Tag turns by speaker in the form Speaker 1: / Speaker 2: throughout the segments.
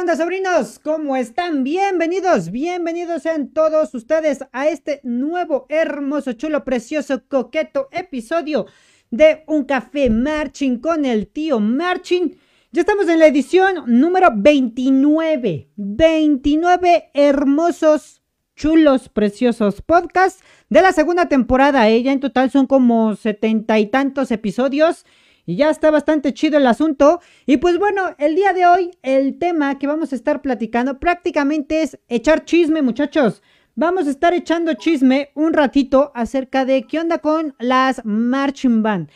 Speaker 1: ¿Qué onda, sobrinos? ¿Cómo están? Bienvenidos, bienvenidos sean todos ustedes a este nuevo, hermoso, chulo, precioso, coqueto episodio de Un Café Marching con el tío Marching. Ya estamos en la edición número 29. 29 hermosos, chulos, preciosos podcasts de la segunda temporada. Ella en total son como setenta y tantos episodios. Y ya está bastante chido el asunto. Y pues bueno, el día de hoy el tema que vamos a estar platicando prácticamente es echar chisme, muchachos. Vamos a estar echando chisme un ratito acerca de qué onda con las marching band.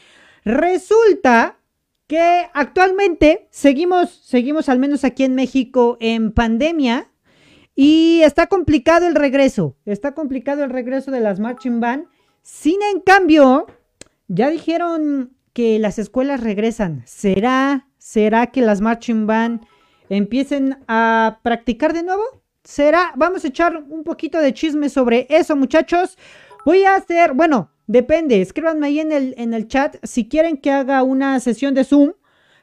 Speaker 1: Resulta que actualmente seguimos, seguimos al menos aquí en México en pandemia y está complicado el regreso. Está complicado el regreso de las marching band. Sin en cambio, ya dijeron que las escuelas regresan? ¿Será, será que las marching band empiecen a practicar de nuevo? ¿Será? Vamos a echar un poquito de chisme sobre eso, muchachos. Voy a hacer, bueno, depende, escríbanme ahí en el, en el chat si quieren que haga una sesión de Zoom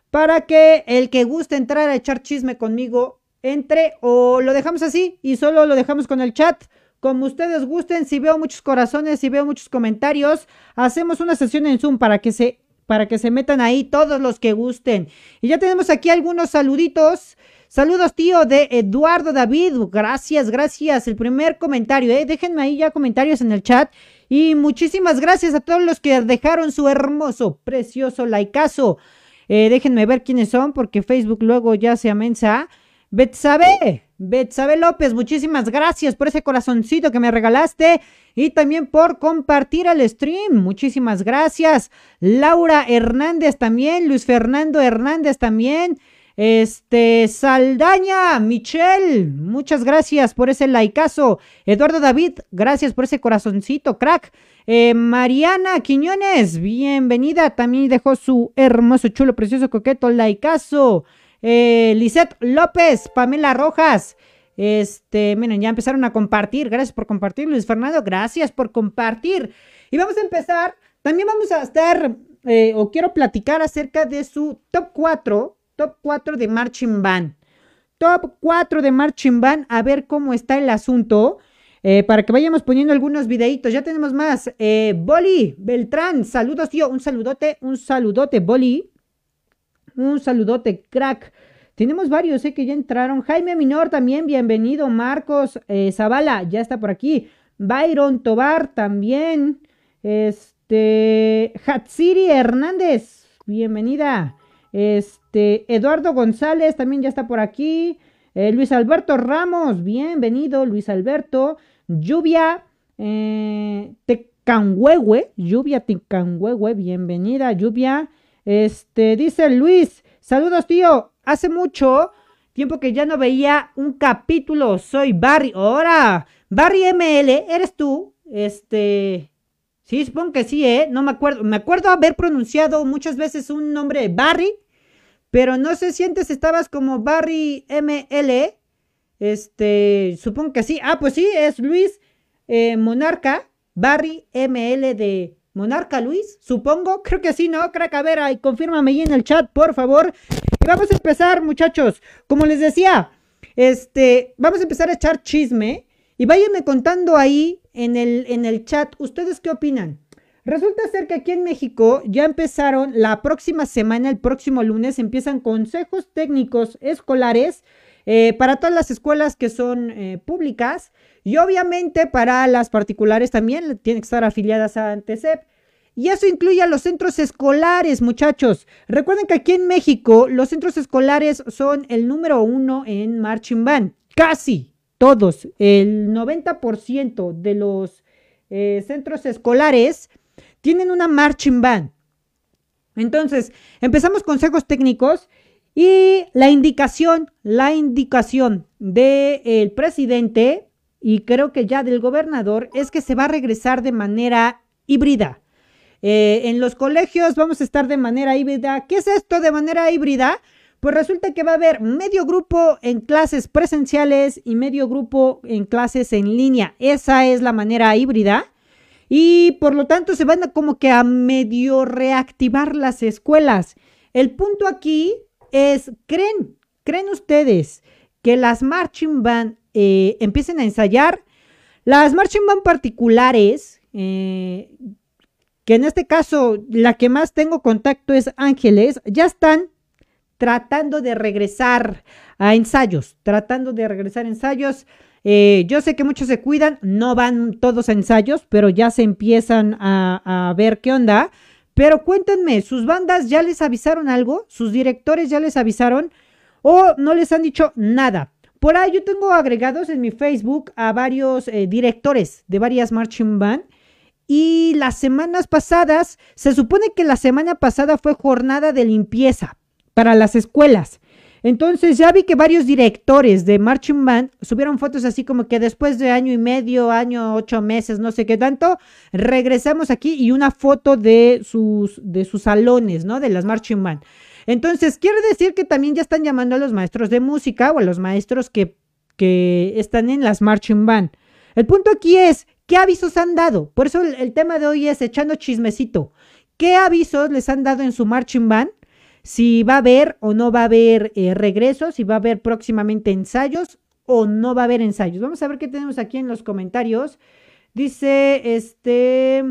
Speaker 1: para que el que guste entrar a echar chisme conmigo entre o lo dejamos así y solo lo dejamos con el chat. Como ustedes gusten, si veo muchos corazones, si veo muchos comentarios, hacemos una sesión en Zoom para que se para que se metan ahí todos los que gusten. Y ya tenemos aquí algunos saluditos. Saludos, tío, de Eduardo David. Gracias, gracias. El primer comentario, ¿eh? Déjenme ahí ya comentarios en el chat. Y muchísimas gracias a todos los que dejaron su hermoso, precioso likeazo. Eh, déjenme ver quiénes son, porque Facebook luego ya se amensa. Betsabe, Betsabe López, muchísimas gracias por ese corazoncito que me regalaste y también por compartir el stream. Muchísimas gracias. Laura Hernández también, Luis Fernando Hernández también. Este, Saldaña, Michelle, muchas gracias por ese likeazo. Eduardo David, gracias por ese corazoncito, crack. Eh, Mariana Quiñones, bienvenida. También dejó su hermoso, chulo, precioso, coqueto likeazo. Eh, Lisette López, Pamela Rojas. Este, miren, ya empezaron a compartir. Gracias por compartir, Luis Fernando. Gracias por compartir. Y vamos a empezar. También vamos a estar, eh, o quiero platicar acerca de su top 4, top 4 de Marching Band. Top 4 de Marching Band, a ver cómo está el asunto. Eh, para que vayamos poniendo algunos videitos. Ya tenemos más. Eh, Boli Beltrán, saludos, tío. Un saludote, un saludote, Boli. Un saludote, crack. Tenemos varios, eh, que ya entraron. Jaime Minor también, bienvenido. Marcos eh, Zavala, ya está por aquí. Byron Tobar también. Este. Hatsiri Hernández, bienvenida. Este. Eduardo González también ya está por aquí. Eh, Luis Alberto Ramos, bienvenido. Luis Alberto. Lluvia. Eh. Lluvia Tecanhuehue, bienvenida. Lluvia. Este, dice Luis, saludos tío, hace mucho tiempo que ya no veía un capítulo, soy Barry, ahora, Barry ML, ¿eres tú? Este, sí, supongo que sí, ¿eh? No me acuerdo, me acuerdo haber pronunciado muchas veces un nombre Barry, pero no sé si antes estabas como Barry ML, este, supongo que sí, ah, pues sí, es Luis eh, Monarca, Barry ML de Monarca Luis, supongo, creo que sí, ¿no? Crack, a ver, ahí, confírmame ahí en el chat, por favor. Y vamos a empezar, muchachos. Como les decía, este, vamos a empezar a echar chisme. Y váyanme contando ahí en el, en el chat, ¿ustedes qué opinan? Resulta ser que aquí en México ya empezaron la próxima semana, el próximo lunes, empiezan consejos técnicos escolares eh, para todas las escuelas que son eh, públicas y obviamente para las particulares también tienen que estar afiliadas a ANTESEP. Y eso incluye a los centros escolares, muchachos. Recuerden que aquí en México los centros escolares son el número uno en Marching Band. Casi todos, el 90% de los eh, centros escolares tienen una Marching Band. Entonces, empezamos consejos técnicos y la indicación, la indicación del presidente y creo que ya del gobernador es que se va a regresar de manera híbrida. Eh, en los colegios vamos a estar de manera híbrida. ¿Qué es esto de manera híbrida? Pues resulta que va a haber medio grupo en clases presenciales y medio grupo en clases en línea. Esa es la manera híbrida. Y por lo tanto se van a como que a medio reactivar las escuelas. El punto aquí es, ¿creen? ¿Creen ustedes que las marching band eh, empiecen a ensayar. Las marching band particulares, eh, que en este caso la que más tengo contacto es Ángeles, ya están tratando de regresar a ensayos, tratando de regresar a ensayos. Eh, yo sé que muchos se cuidan, no van todos a ensayos, pero ya se empiezan a, a ver qué onda. Pero cuéntenme, ¿sus bandas ya les avisaron algo? ¿Sus directores ya les avisaron? ¿O no les han dicho nada? Por ahí yo tengo agregados en mi Facebook a varios eh, directores de varias marching band. Y las semanas pasadas, se supone que la semana pasada fue jornada de limpieza para las escuelas. Entonces ya vi que varios directores de Marching Band subieron fotos así como que después de año y medio, año, ocho meses, no sé qué tanto, regresamos aquí y una foto de sus, de sus salones, ¿no? De las Marching Band. Entonces, quiere decir que también ya están llamando a los maestros de música o a los maestros que, que están en las Marching Band. El punto aquí es, ¿qué avisos han dado? Por eso el, el tema de hoy es echando chismecito. ¿Qué avisos les han dado en su Marching Band? Si va a haber o no va a haber eh, regresos, si va a haber próximamente ensayos o no va a haber ensayos. Vamos a ver qué tenemos aquí en los comentarios. Dice, este,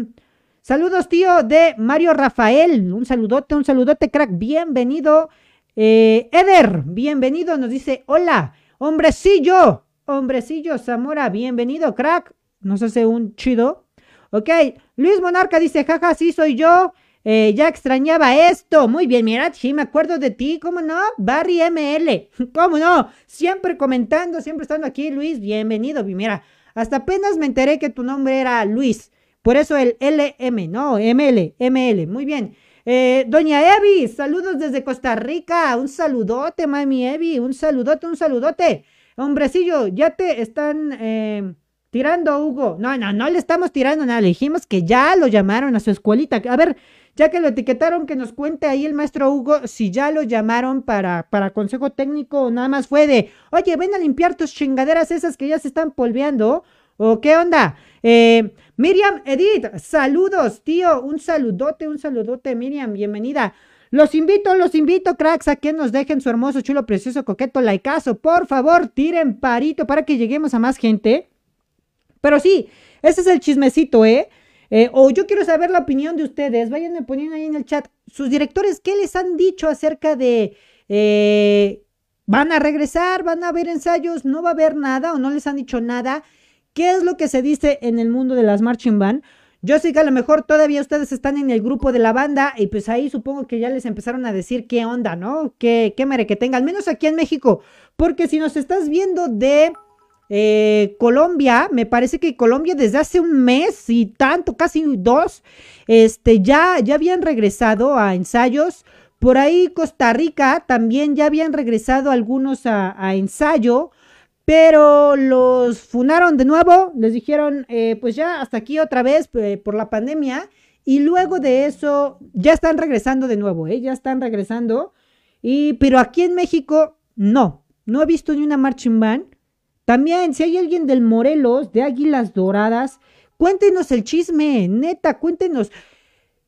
Speaker 1: saludos tío de Mario Rafael, un saludote, un saludote crack, bienvenido. Eh, Eder, bienvenido, nos dice, hola, hombrecillo, hombrecillo, Zamora, bienvenido, crack, nos hace un chido. Ok, Luis Monarca dice, jaja, sí soy yo. Eh, ya extrañaba esto. Muy bien, mira, sí, me acuerdo de ti, ¿cómo no? Barry ML, ¿cómo no? Siempre comentando, siempre estando aquí, Luis, bienvenido. Mira, hasta apenas me enteré que tu nombre era Luis. Por eso el LM, no, ML, ML, muy bien. Eh, doña Evi, saludos desde Costa Rica. Un saludote, mami Evi, un saludote, un saludote. Hombrecillo, ya te están eh, tirando, Hugo. No, no, no le estamos tirando nada. Le dijimos que ya lo llamaron a su escuelita. A ver, ya que lo etiquetaron, que nos cuente ahí el maestro Hugo si ya lo llamaron para, para consejo técnico o nada más fue de, oye, ven a limpiar tus chingaderas esas que ya se están polveando. ¿O qué onda? Eh, Miriam Edith, saludos, tío. Un saludote, un saludote, Miriam, bienvenida. Los invito, los invito, cracks, a que nos dejen su hermoso, chulo, precioso, coqueto likeazo. Por favor, tiren parito para que lleguemos a más gente. Pero sí, ese es el chismecito, ¿eh? Eh, o yo quiero saber la opinión de ustedes. Vayan poniendo ahí en el chat. Sus directores, ¿qué les han dicho acerca de... Eh, ¿Van a regresar? ¿Van a haber ensayos? ¿No va a haber nada o no les han dicho nada? ¿Qué es lo que se dice en el mundo de las marching band? Yo sé que a lo mejor todavía ustedes están en el grupo de la banda y pues ahí supongo que ya les empezaron a decir qué onda, ¿no? ¿Qué, qué mere que tenga, al menos aquí en México. Porque si nos estás viendo de eh, Colombia, me parece que Colombia desde hace un mes y tanto, casi dos, este, ya, ya habían regresado a ensayos. Por ahí Costa Rica también ya habían regresado algunos a, ensayo, pero los funaron de nuevo, les dijeron, eh, pues ya hasta aquí otra vez eh, por la pandemia, y luego de eso ya están regresando de nuevo, ya están regresando, y, pero aquí en México no, no he visto ni una marching band también, si hay alguien del Morelos, de Águilas Doradas, cuéntenos el chisme, neta, cuéntenos.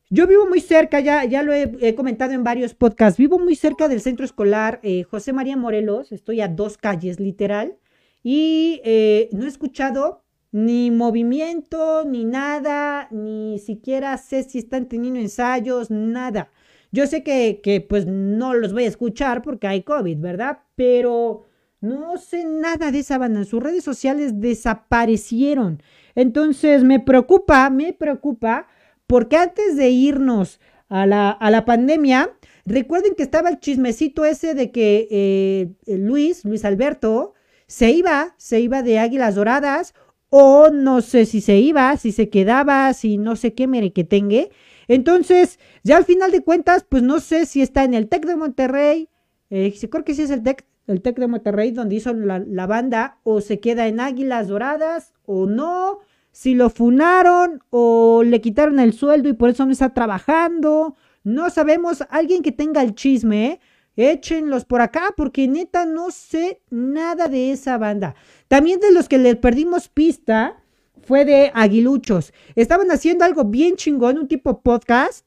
Speaker 1: Yo vivo muy cerca, ya, ya lo he, comentado en varios podcasts, vivo muy cerca del centro escolar eh, José María Morelos, estoy a dos calles literal, y eh, no he escuchado ni movimiento, ni nada, ni siquiera sé si están teniendo ensayos, nada. Yo sé que, que pues no los voy a escuchar porque hay COVID, ¿verdad? Pero no sé nada de esa banda. Sus redes sociales desaparecieron. Entonces me preocupa, me preocupa, porque antes de irnos a la, a la pandemia, recuerden que estaba el chismecito ese de que eh, Luis, Luis Alberto, se iba, se iba de Águilas Doradas, o no sé si se iba, si se quedaba, si no sé qué mere que tenga. Entonces, ya al final de cuentas, pues no sé si está en el TEC de Monterrey, eh, creo que sí es el TEC, el TEC de Monterrey, donde hizo la, banda, o se queda en Águilas Doradas, o no, si lo funaron, o le quitaron el sueldo y por eso no está trabajando. No sabemos, alguien que tenga el chisme, échenlos por acá, porque neta no sé nada de esa banda. También de los que le perdimos pista fue de Aguiluchos. Estaban haciendo algo bien chingón, un tipo podcast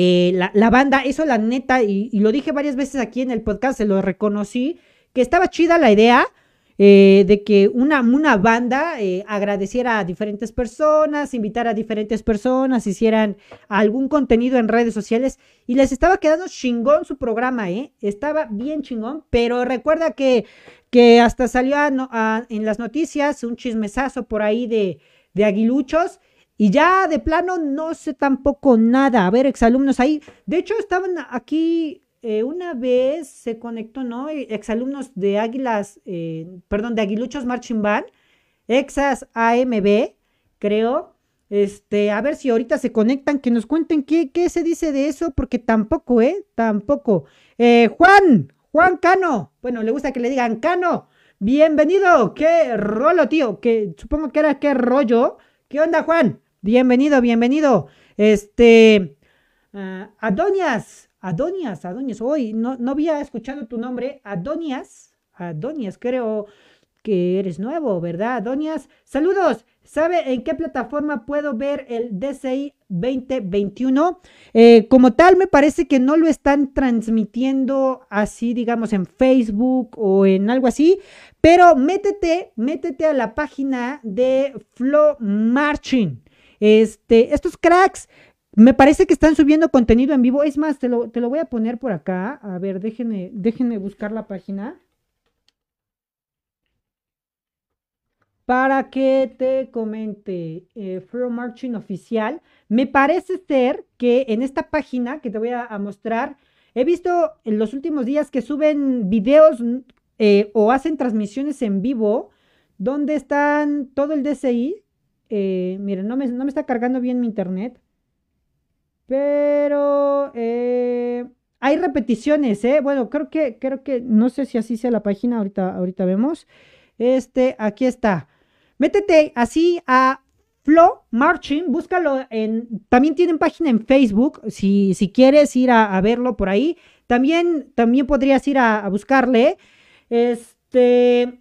Speaker 1: eh, la, banda, eso la neta, y, lo dije varias veces aquí en el podcast, se lo reconocí, que estaba chida la idea, eh, de que una, una banda eh, agradeciera a diferentes personas, invitara a diferentes personas, hicieran algún contenido en redes sociales y les estaba quedando chingón su programa, ¿eh? Estaba bien chingón, pero recuerda que, que hasta salió en las noticias un chismesazo por ahí de, de aguiluchos. Y ya de plano no sé tampoco nada. A ver, exalumnos ahí. De hecho, estaban aquí eh, una vez se conectó, ¿no? Eh, exalumnos de Águilas, eh, perdón, de Aguiluchos Marching Band, Exas AMB, creo. Este, a ver si ahorita se conectan, que nos cuenten qué, qué se dice de eso, porque tampoco, ¿eh? Tampoco. Juan, Juan Cano, bueno, le gusta que le digan Cano, bienvenido, qué rolo, tío, que supongo que era qué rollo. ¿Qué onda, Juan? Bienvenido, bienvenido. Este, uh, Adonias, Adonias, Adonias, hoy no, no había escuchado tu nombre, Adonias, Adonias, creo que eres nuevo, ¿verdad? Adonias, saludos. ¿Sabe en qué plataforma puedo ver el DCI 2021? Eh, como tal, me parece que no lo están transmitiendo así, digamos, en Facebook o en algo así, pero métete, métete a la página de Flow Marching. Este, estos cracks me parece que están subiendo contenido en vivo. Es más, te lo, voy a poner por acá. A ver, déjenme, déjenme buscar la página. Para que te comente eh, Marching Oficial. Me parece ser que en esta página que te voy a, mostrar, he visto en los últimos días que suben videos eh, o hacen transmisiones en vivo donde están todo el DCI. Eh, miren, no me, no me está cargando bien mi internet. Pero eh, hay repeticiones, ¿eh? Bueno, creo que, creo que, no sé si así sea la página, ahorita, ahorita vemos. Este, aquí está. Métete así a Flow Marching, búscalo en, también tienen página en Facebook, si, si quieres ir a, verlo por ahí. También, también podrías ir a, a buscarle. Este,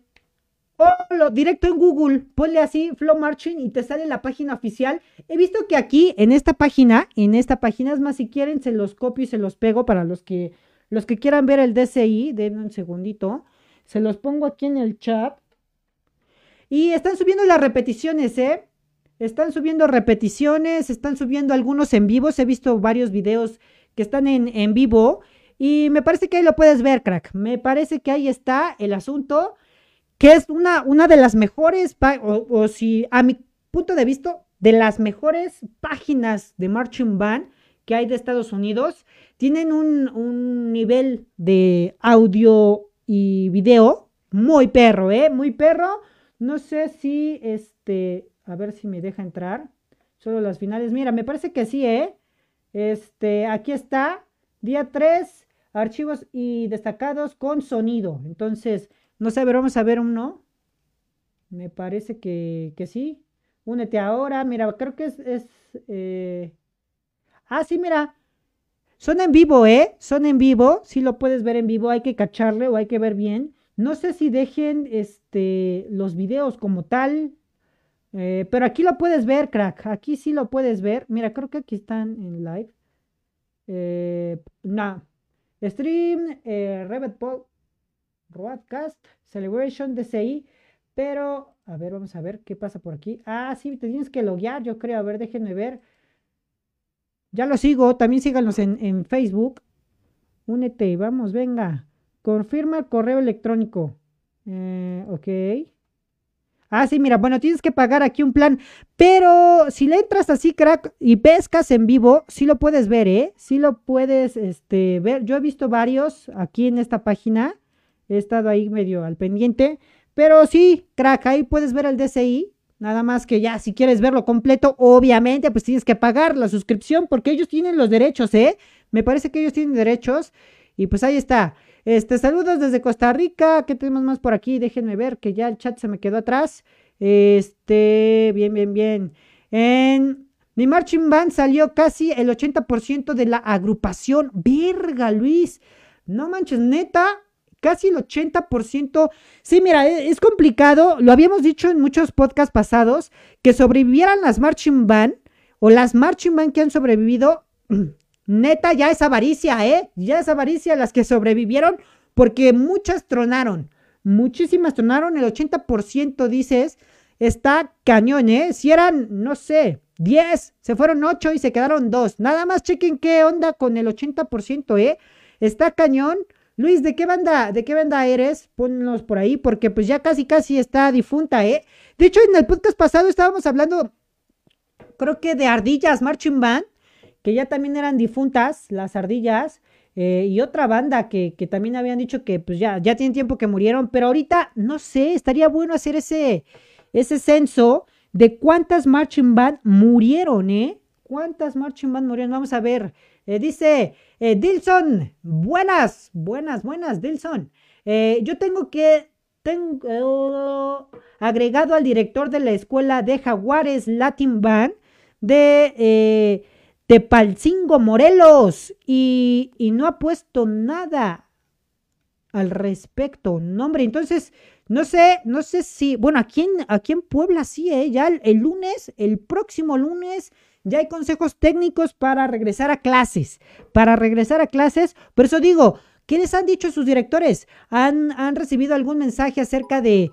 Speaker 1: o directo en Google, ponle así Flow Marching y te sale la página oficial. He visto que aquí en esta página, en esta página, es más, si quieren se los copio y se los pego para los que los que quieran ver el DCI, denme un segundito. Se los pongo aquí en el chat. Y están subiendo las repeticiones, ¿eh? Están subiendo repeticiones, están subiendo algunos en vivos. He visto varios videos que están en, en vivo. Y me parece que ahí lo puedes ver, crack. Me parece que ahí está el asunto que es una, una de las mejores, o, si a mi punto de vista, de las mejores páginas de marching band que hay de Estados Unidos. Tienen un, un nivel de audio y video muy perro, ¿eh? Muy perro. No sé si, este, a ver si me deja entrar. Solo las finales. Mira, me parece que sí, ¿eh? Este, aquí está, día 3, archivos y destacados con sonido. Entonces, no sé, pero vamos a ver uno. Me parece que, que sí. Únete ahora. Mira, creo que es... es eh, Ah, sí, mira. Son en vivo, ¿eh? Son en vivo. Sí lo puedes ver en vivo. Hay que cacharle o hay que ver bien. No sé si dejen este, los videos como tal. Eh, pero aquí lo puedes ver, crack. Aquí sí lo puedes ver. Mira, creo que aquí están en live. Eh, no. Stream, eh, Rebet Broadcast Celebration DCI. Pero, a ver, vamos a ver qué pasa por aquí. Ah, sí, te tienes que loguear, yo creo. A ver, déjenme ver. Ya lo sigo, también síganos en, Facebook. Únete, vamos, venga. Confirma el correo electrónico. Eh, ok. Ah, sí, mira, bueno, tienes que pagar aquí un plan, pero si le entras así, crack, y pescas en vivo, sí lo puedes ver, ¿eh? Sí lo puedes, este, ver. Yo he visto varios aquí en esta página. He estado ahí medio al pendiente. Pero sí, crack, ahí puedes ver el DCI. Nada más que ya, si quieres verlo completo, obviamente, pues tienes que pagar la suscripción porque ellos tienen los derechos, ¿eh? Me parece que ellos tienen derechos. Y pues ahí está. Este, saludos desde Costa Rica. ¿Qué tenemos más por aquí? Déjenme ver que ya el chat se me quedó atrás. Este, bien, bien, bien. En mi marching band salió casi el 80% de la agrupación. Verga, Luis. No manches, neta, casi el 80%. Sí, mira, e, es complicado, lo habíamos dicho en muchos podcasts pasados, que sobrevivieran las marching band o las marching band que han sobrevivido, neta, ya es avaricia, ¿eh? Ya es avaricia las que sobrevivieron, porque muchas tronaron, muchísimas tronaron, el 80% dices, está cañón, ¿eh? Si eran, no sé, 10, se fueron 8 y se quedaron 2. Nada más chequen qué onda con el 80%, ¿eh? Está cañón. Luis, ¿de qué banda, de qué banda eres? Ponnos por ahí, porque pues ya casi casi está difunta, ¿eh? De hecho, en el podcast pasado estábamos hablando, creo que de Ardillas Marching Band, que ya también eran difuntas, las Ardillas. Eh, y otra banda que, que, también habían dicho que pues ya, ya tienen tiempo que murieron, pero ahorita, no sé, estaría bueno hacer ese, ese censo de cuántas marching band murieron, ¿eh? ¿Cuántas marching band murieron? Vamos a ver. Eh, dice eh, Dilson, buenas, buenas, buenas, Dilson. Eh, yo tengo que, tengo agregado al director de la escuela de Jaguares Latin Band de Tepalcingo Morelos y, y no ha puesto nada al respecto. No, hombre, entonces no sé, no sé si, bueno, aquí en, aquí en Puebla sí, ¿eh? ya el, lunes, el próximo lunes, ya hay consejos técnicos para regresar a clases, para regresar a clases, por eso digo, ¿qué les han dicho sus directores? ¿Han, han recibido algún mensaje acerca de,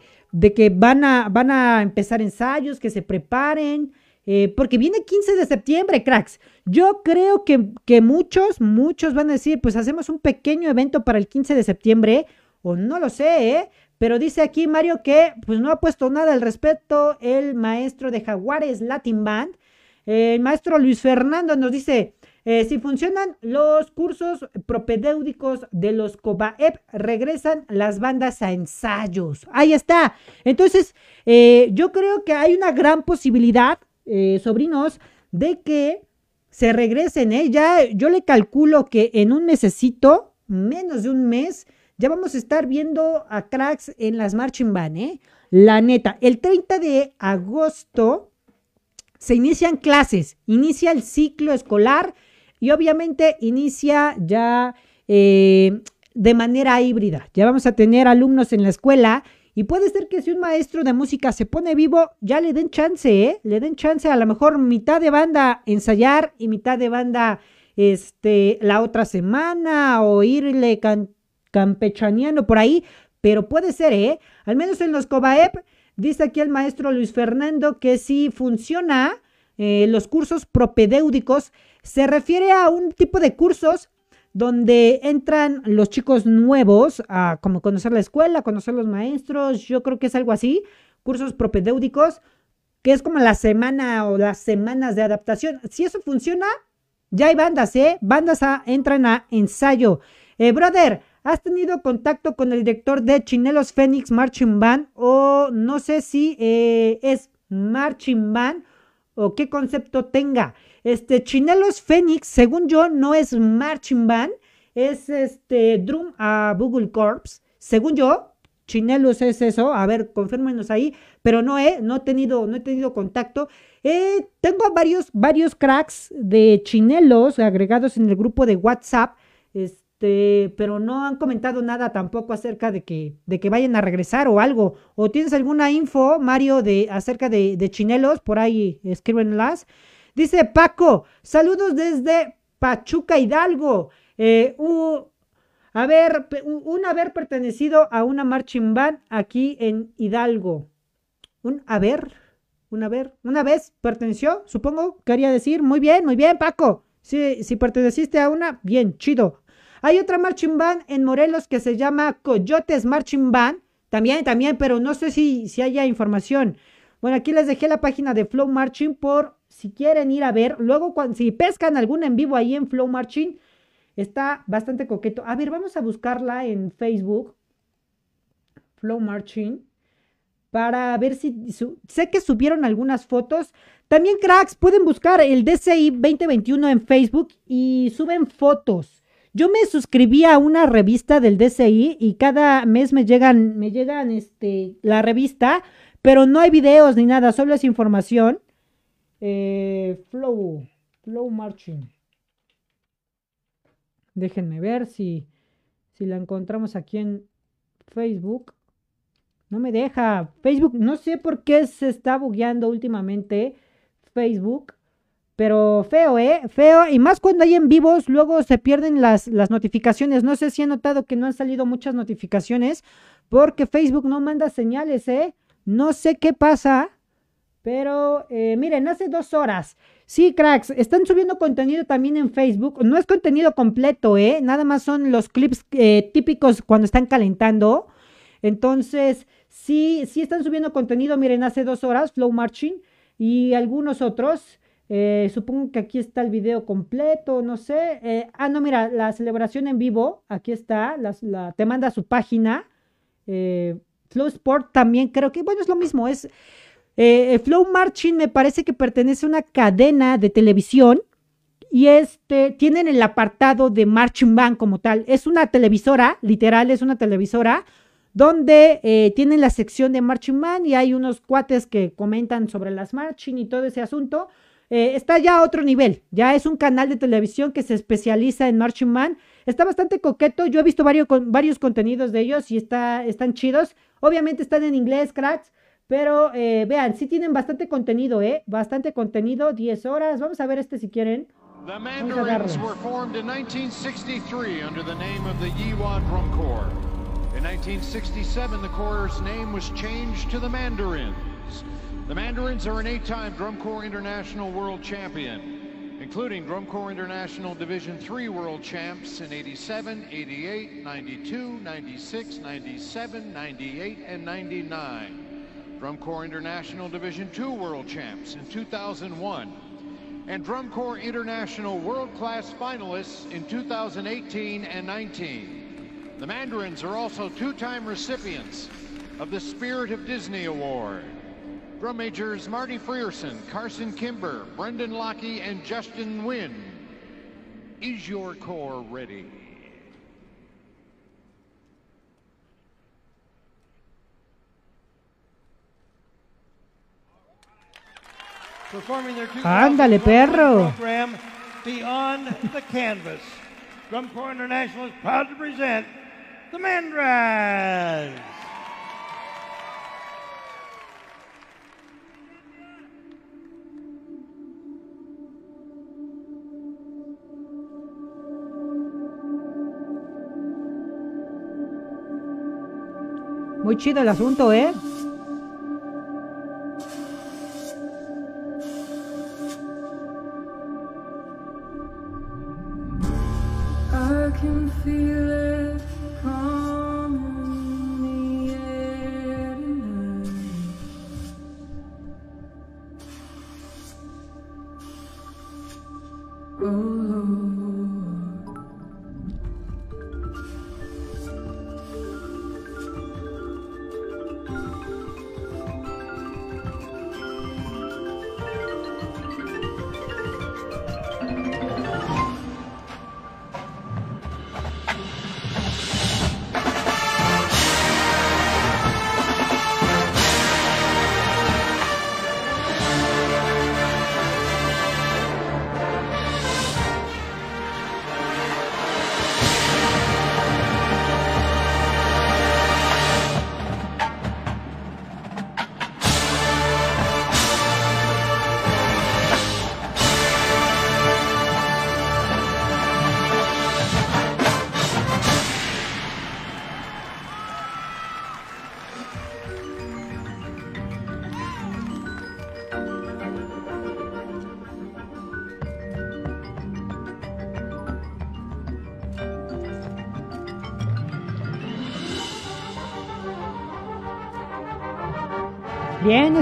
Speaker 1: que van a, empezar ensayos, que se preparen? Eh, porque viene 15 de septiembre, cracks. Yo creo que, que muchos, muchos van a decir, pues hacemos un pequeño evento para el 15 de septiembre, o no lo sé, ¿eh? Pero dice aquí Mario que pues no ha puesto nada al respecto el maestro de Jaguares Latin Band. El maestro Luis Fernando nos dice, eh, si funcionan los cursos propedéuticos de los COBAEP, regresan las bandas a ensayos. Ahí está. Entonces, eh, yo creo que hay una gran posibilidad, eh, sobrinos, de que se regresen. Ya yo le calculo que en un mesecito, menos de un mes, ya vamos a estar viendo a cracks en las marching band, ¿eh? La neta, el 30 de agosto se inician clases, inicia el ciclo escolar y obviamente inicia ya eh, de manera híbrida. Ya vamos a tener alumnos en la escuela y puede ser que si un maestro de música se pone vivo, ya le den chance, ¿eh? Le den chance a lo mejor mitad de banda ensayar y mitad de banda este, la otra semana o irle cantando campechaneando por ahí, pero puede ser, ¿eh? Al menos en los COBAEP, dice aquí el maestro Luis Fernando que si funciona eh, los cursos propedéuticos, se refiere a un tipo de cursos donde entran los chicos nuevos a como conocer la escuela, conocer los maestros, yo creo que es algo así, cursos propedéuticos, que es como la semana o las semanas de adaptación. Si eso funciona, ya hay bandas, ¿eh? Bandas entran a ensayo. Eh, brother, ¿Has tenido contacto con el director de Chinelos Phoenix Marching Band? O no sé si eh, es Marching Band o qué concepto tenga. Este Chinelos Phoenix, según yo, no es Marching Band, es este Drum a Google Corps. Según yo, Chinelos es eso. A ver, confírmenos ahí. Pero no he, no he tenido, no he tenido contacto. Eh, tengo varios, varios cracks de Chinelos agregados en el grupo de WhatsApp. Este, este, pero no han comentado nada tampoco acerca de que, de que vayan a regresar o algo. ¿O tienes alguna info, Mario, de, acerca de, chinelos? Por ahí escríbenlas. Dice Paco, saludos desde Pachuca Hidalgo. Eh, haber, un haber pertenecido a una marching band aquí en Hidalgo. Un haber, un haber, una vez perteneció, supongo, quería decir. Muy bien, muy bien, Paco. Si, si perteneciste a una, bien, chido. Hay otra marching band en Morelos que se llama Coyotes Marching Band. También, también, pero no sé si, si haya información. Bueno, aquí les dejé la página de Flow Marching por si quieren ir a ver. Luego, cuando, si pescan algún en vivo ahí en Flow Marching, está bastante coqueto. A ver, vamos a buscarla en Facebook. Flow Marching. Para ver si... sé que subieron algunas fotos. También, cracks, pueden buscar el DCI 2021 en Facebook y suben fotos. Yo me suscribí a una revista del DCI y cada mes me llegan, me llegan este, la revista, pero no hay videos ni nada, solo es información. Eh, flow, Flow Marching. Déjenme ver si, si la encontramos aquí en Facebook. No me deja. Facebook, no sé por qué se está bugueando últimamente Facebook. Pero feo, ¿eh? Feo. Y más cuando hay en vivos, luego se pierden las, las notificaciones. No sé si han notado que no han salido muchas notificaciones porque Facebook no manda señales, ¿eh? No sé qué pasa. Pero eh, miren, hace dos horas. Sí, cracks, están subiendo contenido también en Facebook. No es contenido completo, ¿eh? Nada más son los clips eh, típicos cuando están calentando. Entonces, sí, sí están subiendo contenido. Miren, hace dos horas, Flow Marching y algunos otros. Eh, supongo que aquí está el video completo, no sé. ah, no, mira, la celebración en vivo, aquí está, te manda su página. Flow Sport también creo que, bueno, es lo mismo, es eh, Flow Marching me parece que pertenece a una cadena de televisión y este tienen el apartado de Marching Band como tal. Es una televisora, literal, es una televisora donde eh, tienen la sección de Marching Band y hay unos cuates que comentan sobre las marching y todo ese asunto. Eh, está ya a otro nivel, ya es un canal de televisión que se especializa en Marching Band. Está bastante coqueto, yo he visto varios, varios contenidos de ellos y está, están chidos. Obviamente están en inglés, cracks. Pero eh, vean, sí tienen bastante contenido, ¿eh? Bastante contenido, 10 horas. Vamos a ver este si quieren.
Speaker 2: The Mandarins were formed in 1963 under the name of the Yiwa Drum Corps. In 1967, the Corps' name was changed to the Mandarins. The Mandarins are an eight-time Drum Corps International World Champion, including Drum Corps International Division III World Champs in 87, 88, 92, 96, 97, 98, and 99. Drum Corps International Division II World Champs in 2001, and Drum Corps International World Class finalists in 2018 and 19. The Mandarins are also two-time recipients of the Spirit of Disney Award. Drum majors Marty Frierson, Carson Kimber, Brendan Lockey, and Justin Wynn. Is your corps ready?
Speaker 1: Ándale, perro.
Speaker 3: Beyond the Canvas. Drum Corps International is proud to present the Mandras.
Speaker 1: Muy chido el asunto, ¿eh?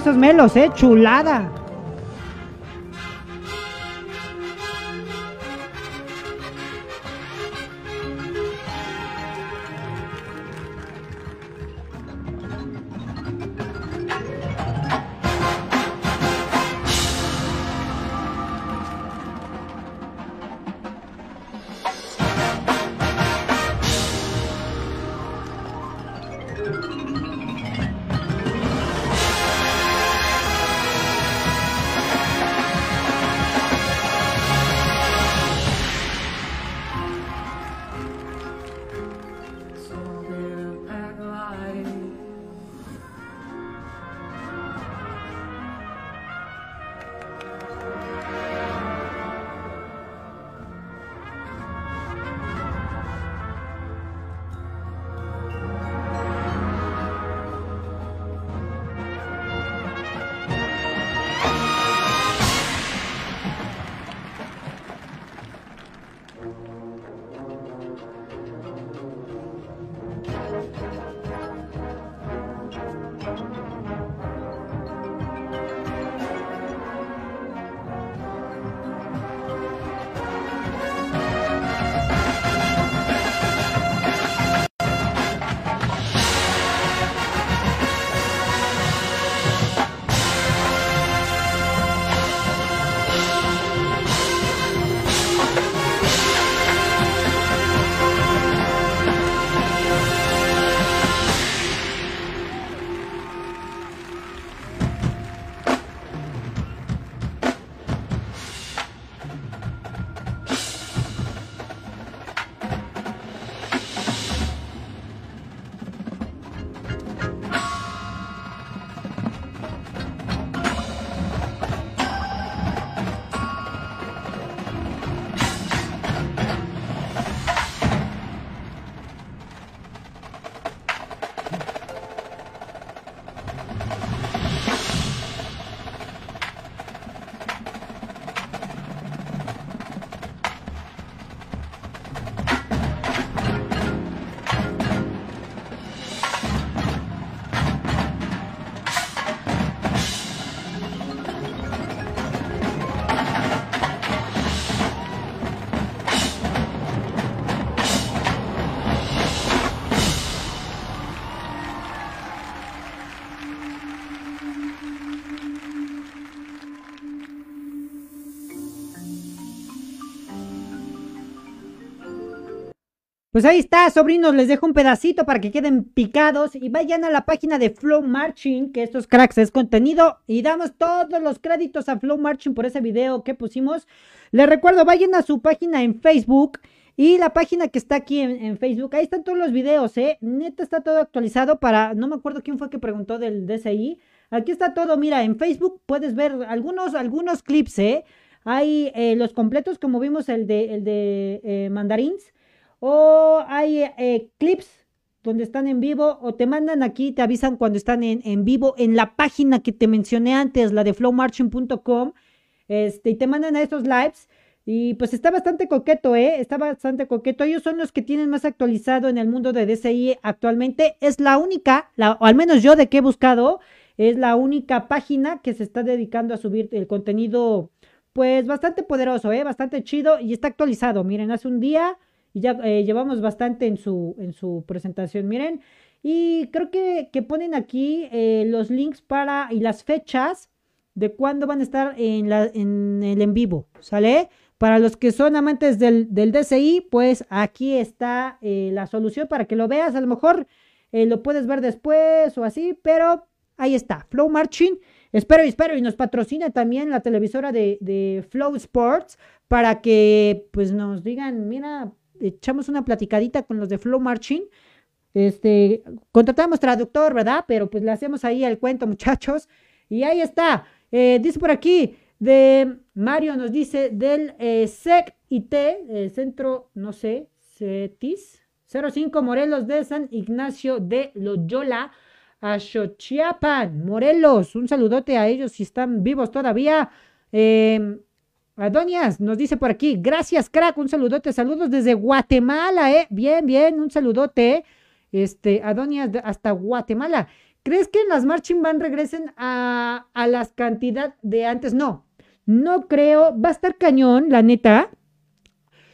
Speaker 1: Esos melos, eh, chulada. Pues ahí está, sobrinos, les dejo un pedacito para que queden picados y vayan a la página de Flow Marching, que estos cracks es contenido, y damos todos los créditos a Flow Marching por ese video que pusimos. Les recuerdo, vayan a su página en Facebook y la página que está aquí en, Facebook. Ahí están todos los videos, ¿eh? Neta está todo actualizado para, no me acuerdo quién fue que preguntó del DCI. Aquí está todo, mira, en Facebook puedes ver algunos, algunos clips, ¿eh? Hay eh, los completos, como vimos el de, el de eh, Mandarins o hay eh, clips donde están en vivo o te mandan aquí, te avisan cuando están en, vivo en la página que te mencioné antes, la de flowmarching.com, este, y te mandan a estos lives. Y pues está bastante coqueto, ¿eh? Está bastante coqueto. Ellos son los que tienen más actualizado en el mundo de DCI actualmente. Es la única, la, o al menos yo de que he buscado, es la única página que se está dedicando a subir el contenido, pues bastante poderoso, ¿eh? Bastante chido y está actualizado. Miren, hace un día y ya eh, llevamos bastante en su, en su presentación, miren. Y creo que, ponen aquí eh, los links para y las fechas de cuándo van a estar en, la, en el en vivo, ¿sale? Para los que son amantes del, del DCI, pues aquí está eh, la solución para que lo veas. A lo mejor lo puedes ver después o así, pero ahí está, Flow Marching. Espero y espero y nos patrocina también la televisora de, de Flow Sports para que pues nos digan, mira, echamos una platicadita con los de Flow Marching. Este, contratamos traductor, ¿verdad? Pero pues le hacemos ahí el cuento, muchachos. Y ahí está. Eh, dice por aquí, de Mario nos dice del eh, SEC IT, eh, Centro, no sé, CETIS, 05 Morelos de San Ignacio de Loyola, Xochiapan, Morelos. Un saludote a ellos si están vivos todavía. Eh, Adonias nos dice por aquí, gracias crack, un saludote, saludos desde Guatemala, eh, bien, bien, un saludote, este, Adonias hasta Guatemala. ¿Crees que las marching band regresen a, a las cantidad de antes? No, no creo, va a estar cañón, la neta.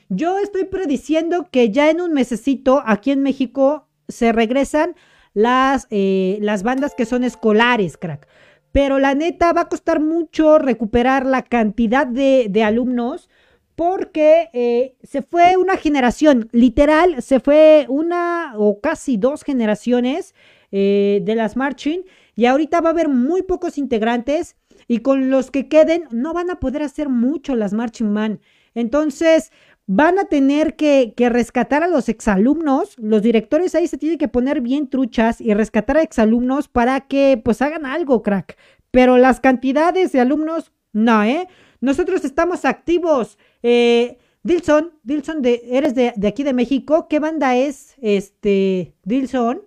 Speaker 1: Yo estoy prediciendo que ya en un mesecito aquí en México se regresan las, eh, las bandas que son escolares, crack pero la neta va a costar mucho recuperar la cantidad de, alumnos porque eh, se fue una generación, literal, se fue una o casi dos generaciones eh, de las marching y ahorita va a haber muy pocos integrantes y con los que queden no van a poder hacer mucho las marching man. Entonces, van a tener que, rescatar a los exalumnos. Los directores ahí se tienen que poner bien truchas y rescatar a exalumnos para que pues hagan algo, crack. Pero las cantidades de alumnos, no, ¿eh? Nosotros estamos activos. Eh, Dilson, Dilson, de, eres de, aquí de México. ¿Qué banda es este Dilson?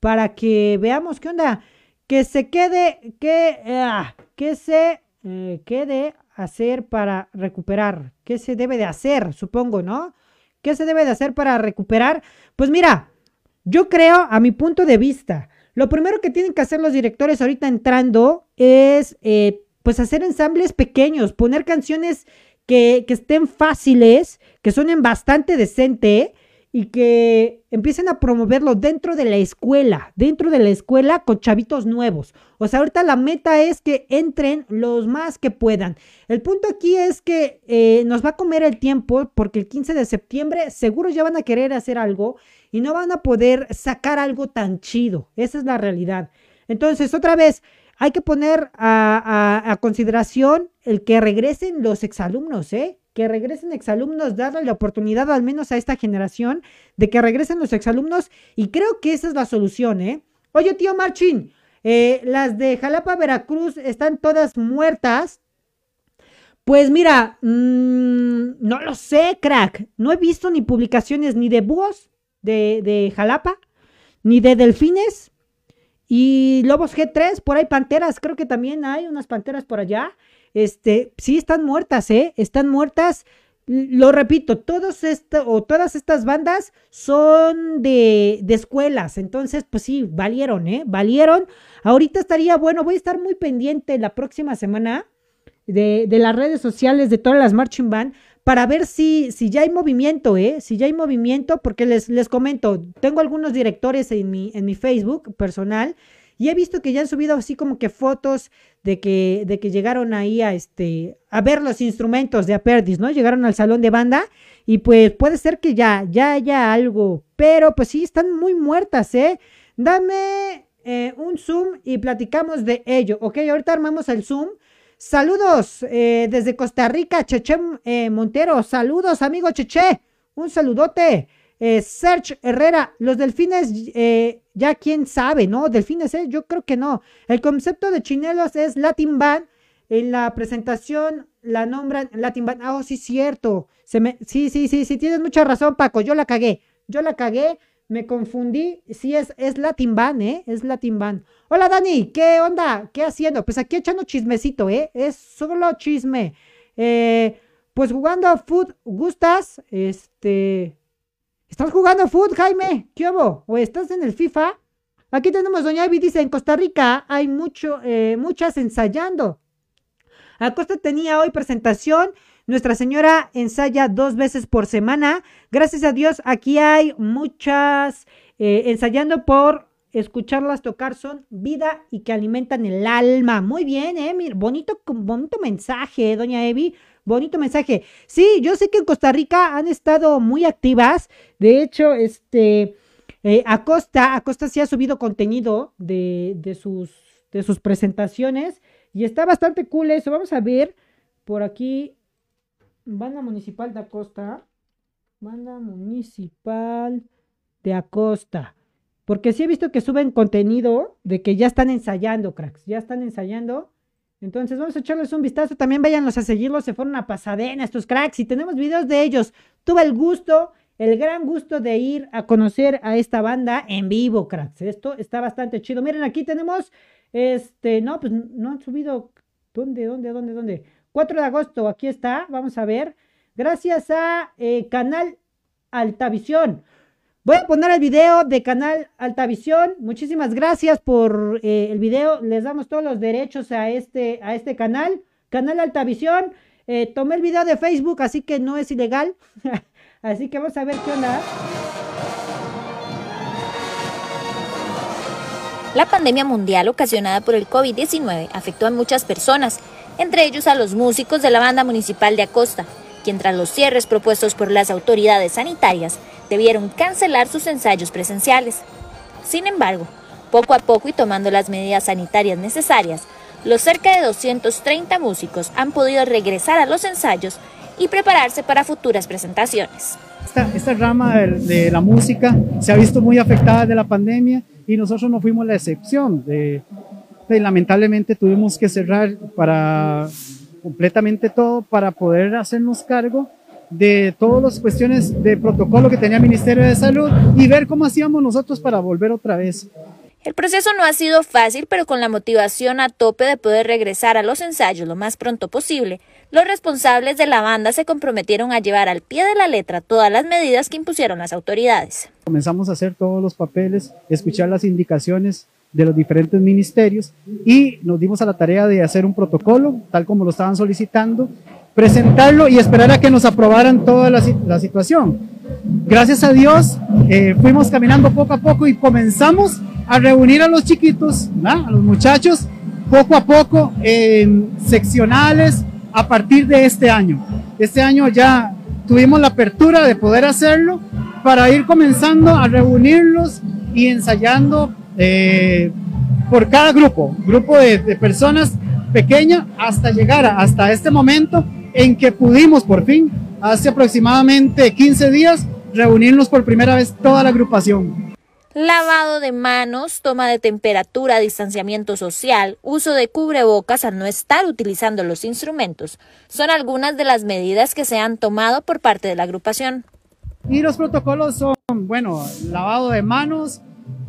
Speaker 1: Para que veamos qué onda. Que se quede, que, ah, que se eh, quede hacer para recuperar? ¿Qué se debe de hacer, supongo, no? ¿Qué se debe de hacer para recuperar? Pues mira, yo creo, a mi punto de vista, lo primero que tienen que hacer los directores ahorita entrando es, eh, pues, hacer ensambles pequeños, poner canciones que, que estén fáciles, que suenen bastante decente y que empiecen a promoverlo dentro de la escuela, dentro de la escuela con chavitos nuevos. O sea, ahorita la meta es que entren los más que puedan. El punto aquí es que eh, nos va a comer el tiempo porque el 15 de septiembre seguro ya van a querer hacer algo y no van a poder sacar algo tan chido. Esa es la realidad. Entonces, otra vez, hay que poner a, a consideración el que regresen los exalumnos, ¿eh? Que regresen exalumnos, darle la oportunidad al menos a esta generación de que regresen los exalumnos y creo que esa es la solución, ¿eh? Oye, tío Marchín, eh, las de Jalapa, Veracruz están todas muertas. Pues mira, mm, no lo sé, crack. No he visto ni publicaciones ni de búhos de, de Jalapa, ni de delfines. Y Lobos G3, por ahí panteras, creo que también hay unas panteras por allá este, sí están muertas, ¿eh? Están muertas. Lo repito, todos o todas estas bandas son de, de, escuelas, entonces pues sí, valieron, ¿eh? Valieron. Ahorita estaría bueno, voy a estar muy pendiente la próxima semana de, de las redes sociales de todas las marching band para ver si, si ya hay movimiento, ¿eh? Si ya hay movimiento, porque les, les comento, tengo algunos directores en mi, en mi Facebook personal y he visto que ya han subido así como que fotos de que, de que llegaron ahí a, este, a ver los instrumentos de Aperdis, ¿no? Llegaron al salón de banda y pues puede ser que ya, ya haya algo, pero pues sí, están muy muertas, ¿eh? Dame eh, un Zoom y platicamos de ello, ¿ok? Ahorita armamos el Zoom. Saludos eh, desde Costa Rica, Cheche eh, Montero. Saludos, amigo Cheche. Un saludote. Serge Herrera, los delfines, ya quién sabe, ¿no? Delfines, yo creo que no. El concepto de chinelos es Latin Band. En la presentación la nombran Latin Band. Ah, oh, sí, cierto. Me... Sí, sí, sí, sí, tienes mucha razón, Paco. Yo la cagué. Yo la cagué. Me confundí. Sí, es, es Latin Band, ¿eh? Es Latin Band. Hola, Dani. ¿Qué onda? ¿Qué haciendo? Pues aquí echando chismecito, ¿eh? Es solo chisme. Eh, pues jugando a foot, ¿gustas? Este... ¿Estás jugando foot, Jaime? ¿Qué hubo? ¿O estás en el FIFA? Aquí tenemos Doña Evi, dice, en Costa Rica hay mucho, eh, muchas ensayando. Acosta tenía hoy presentación. Nuestra Señora ensaya dos veces por semana. Gracias a Dios, aquí hay muchas eh, ensayando por escucharlas tocar. Son vida y que alimentan el alma. Muy bien, ¿eh? bonito, bonito mensaje, doña Evi. Bonito mensaje. Sí, yo sé que en Costa Rica han estado muy activas. De hecho, este. Eh, Acosta, Acosta sí ha subido contenido de, de, sus, de sus presentaciones. Y está bastante cool eso. Vamos a ver por aquí. Banda Municipal de Acosta. Banda Municipal de Acosta. Porque sí he visto que suben contenido de que ya están ensayando, cracks. Ya están ensayando. Entonces vamos a echarles un vistazo. También váyanlos a seguirlos. Se fueron a pasadena estos cracks. Y tenemos videos de ellos. Tuve el gusto, el gran gusto de ir a conocer a esta banda en vivo, cracks. Esto está bastante chido. Miren, aquí tenemos este, no, pues no han subido. ¿Dónde, dónde, dónde, dónde? 4 de agosto, aquí está, vamos a ver. Gracias a eh, Canal Altavisión. Voy a poner el video de Canal Altavisión. Muchísimas gracias por eh, el video. Les damos todos los derechos a este, a este canal. Canal Altavisión. Eh, tomé el video de Facebook, así que no es ilegal. así que vamos a ver qué onda.
Speaker 4: La pandemia mundial ocasionada por el COVID-19 afectó a muchas personas, entre ellos a los músicos de la banda municipal de Acosta, quien tras los cierres propuestos por las autoridades sanitarias debieron cancelar sus ensayos presenciales. Sin embargo, poco a poco y tomando las medidas sanitarias necesarias, los cerca de 230 músicos han podido regresar a los ensayos y prepararse para futuras presentaciones.
Speaker 5: Esta, rama de, la música se ha visto muy afectada de la pandemia y nosotros no fuimos la excepción. De, lamentablemente tuvimos que cerrar para completamente todo para poder hacernos cargo de todas las cuestiones de protocolo que tenía el Ministerio de Salud y ver cómo hacíamos nosotros para volver otra vez.
Speaker 4: El proceso no ha sido fácil, pero con la motivación a tope de poder regresar a los ensayos lo más pronto posible, los responsables de la banda se comprometieron a llevar al pie de la letra todas las medidas que impusieron las autoridades.
Speaker 5: Comenzamos a hacer todos los papeles, escuchar las indicaciones de los diferentes ministerios y nos dimos a la tarea de hacer un protocolo, tal como lo estaban solicitando, presentarlo y esperar a que nos aprobaran toda la, situación. Gracias a Dios eh, fuimos caminando poco a poco y comenzamos a reunir a los chiquitos, a los muchachos, poco a poco en seccionales a partir de este año. Este año ya tuvimos la apertura de poder hacerlo para ir comenzando a reunirlos y ensayando eh, por cada grupo, grupo de, de personas pequeña hasta llegar a, hasta este momento en que pudimos por fin, hace aproximadamente 15 días, reunirnos por primera vez toda la agrupación
Speaker 4: lavado de manos, toma de temperatura, distanciamiento social, uso de cubrebocas al no estar utilizando los instrumentos, son algunas de las medidas que se han tomado por parte de la agrupación.
Speaker 5: Y los protocolos son, bueno, lavado de manos,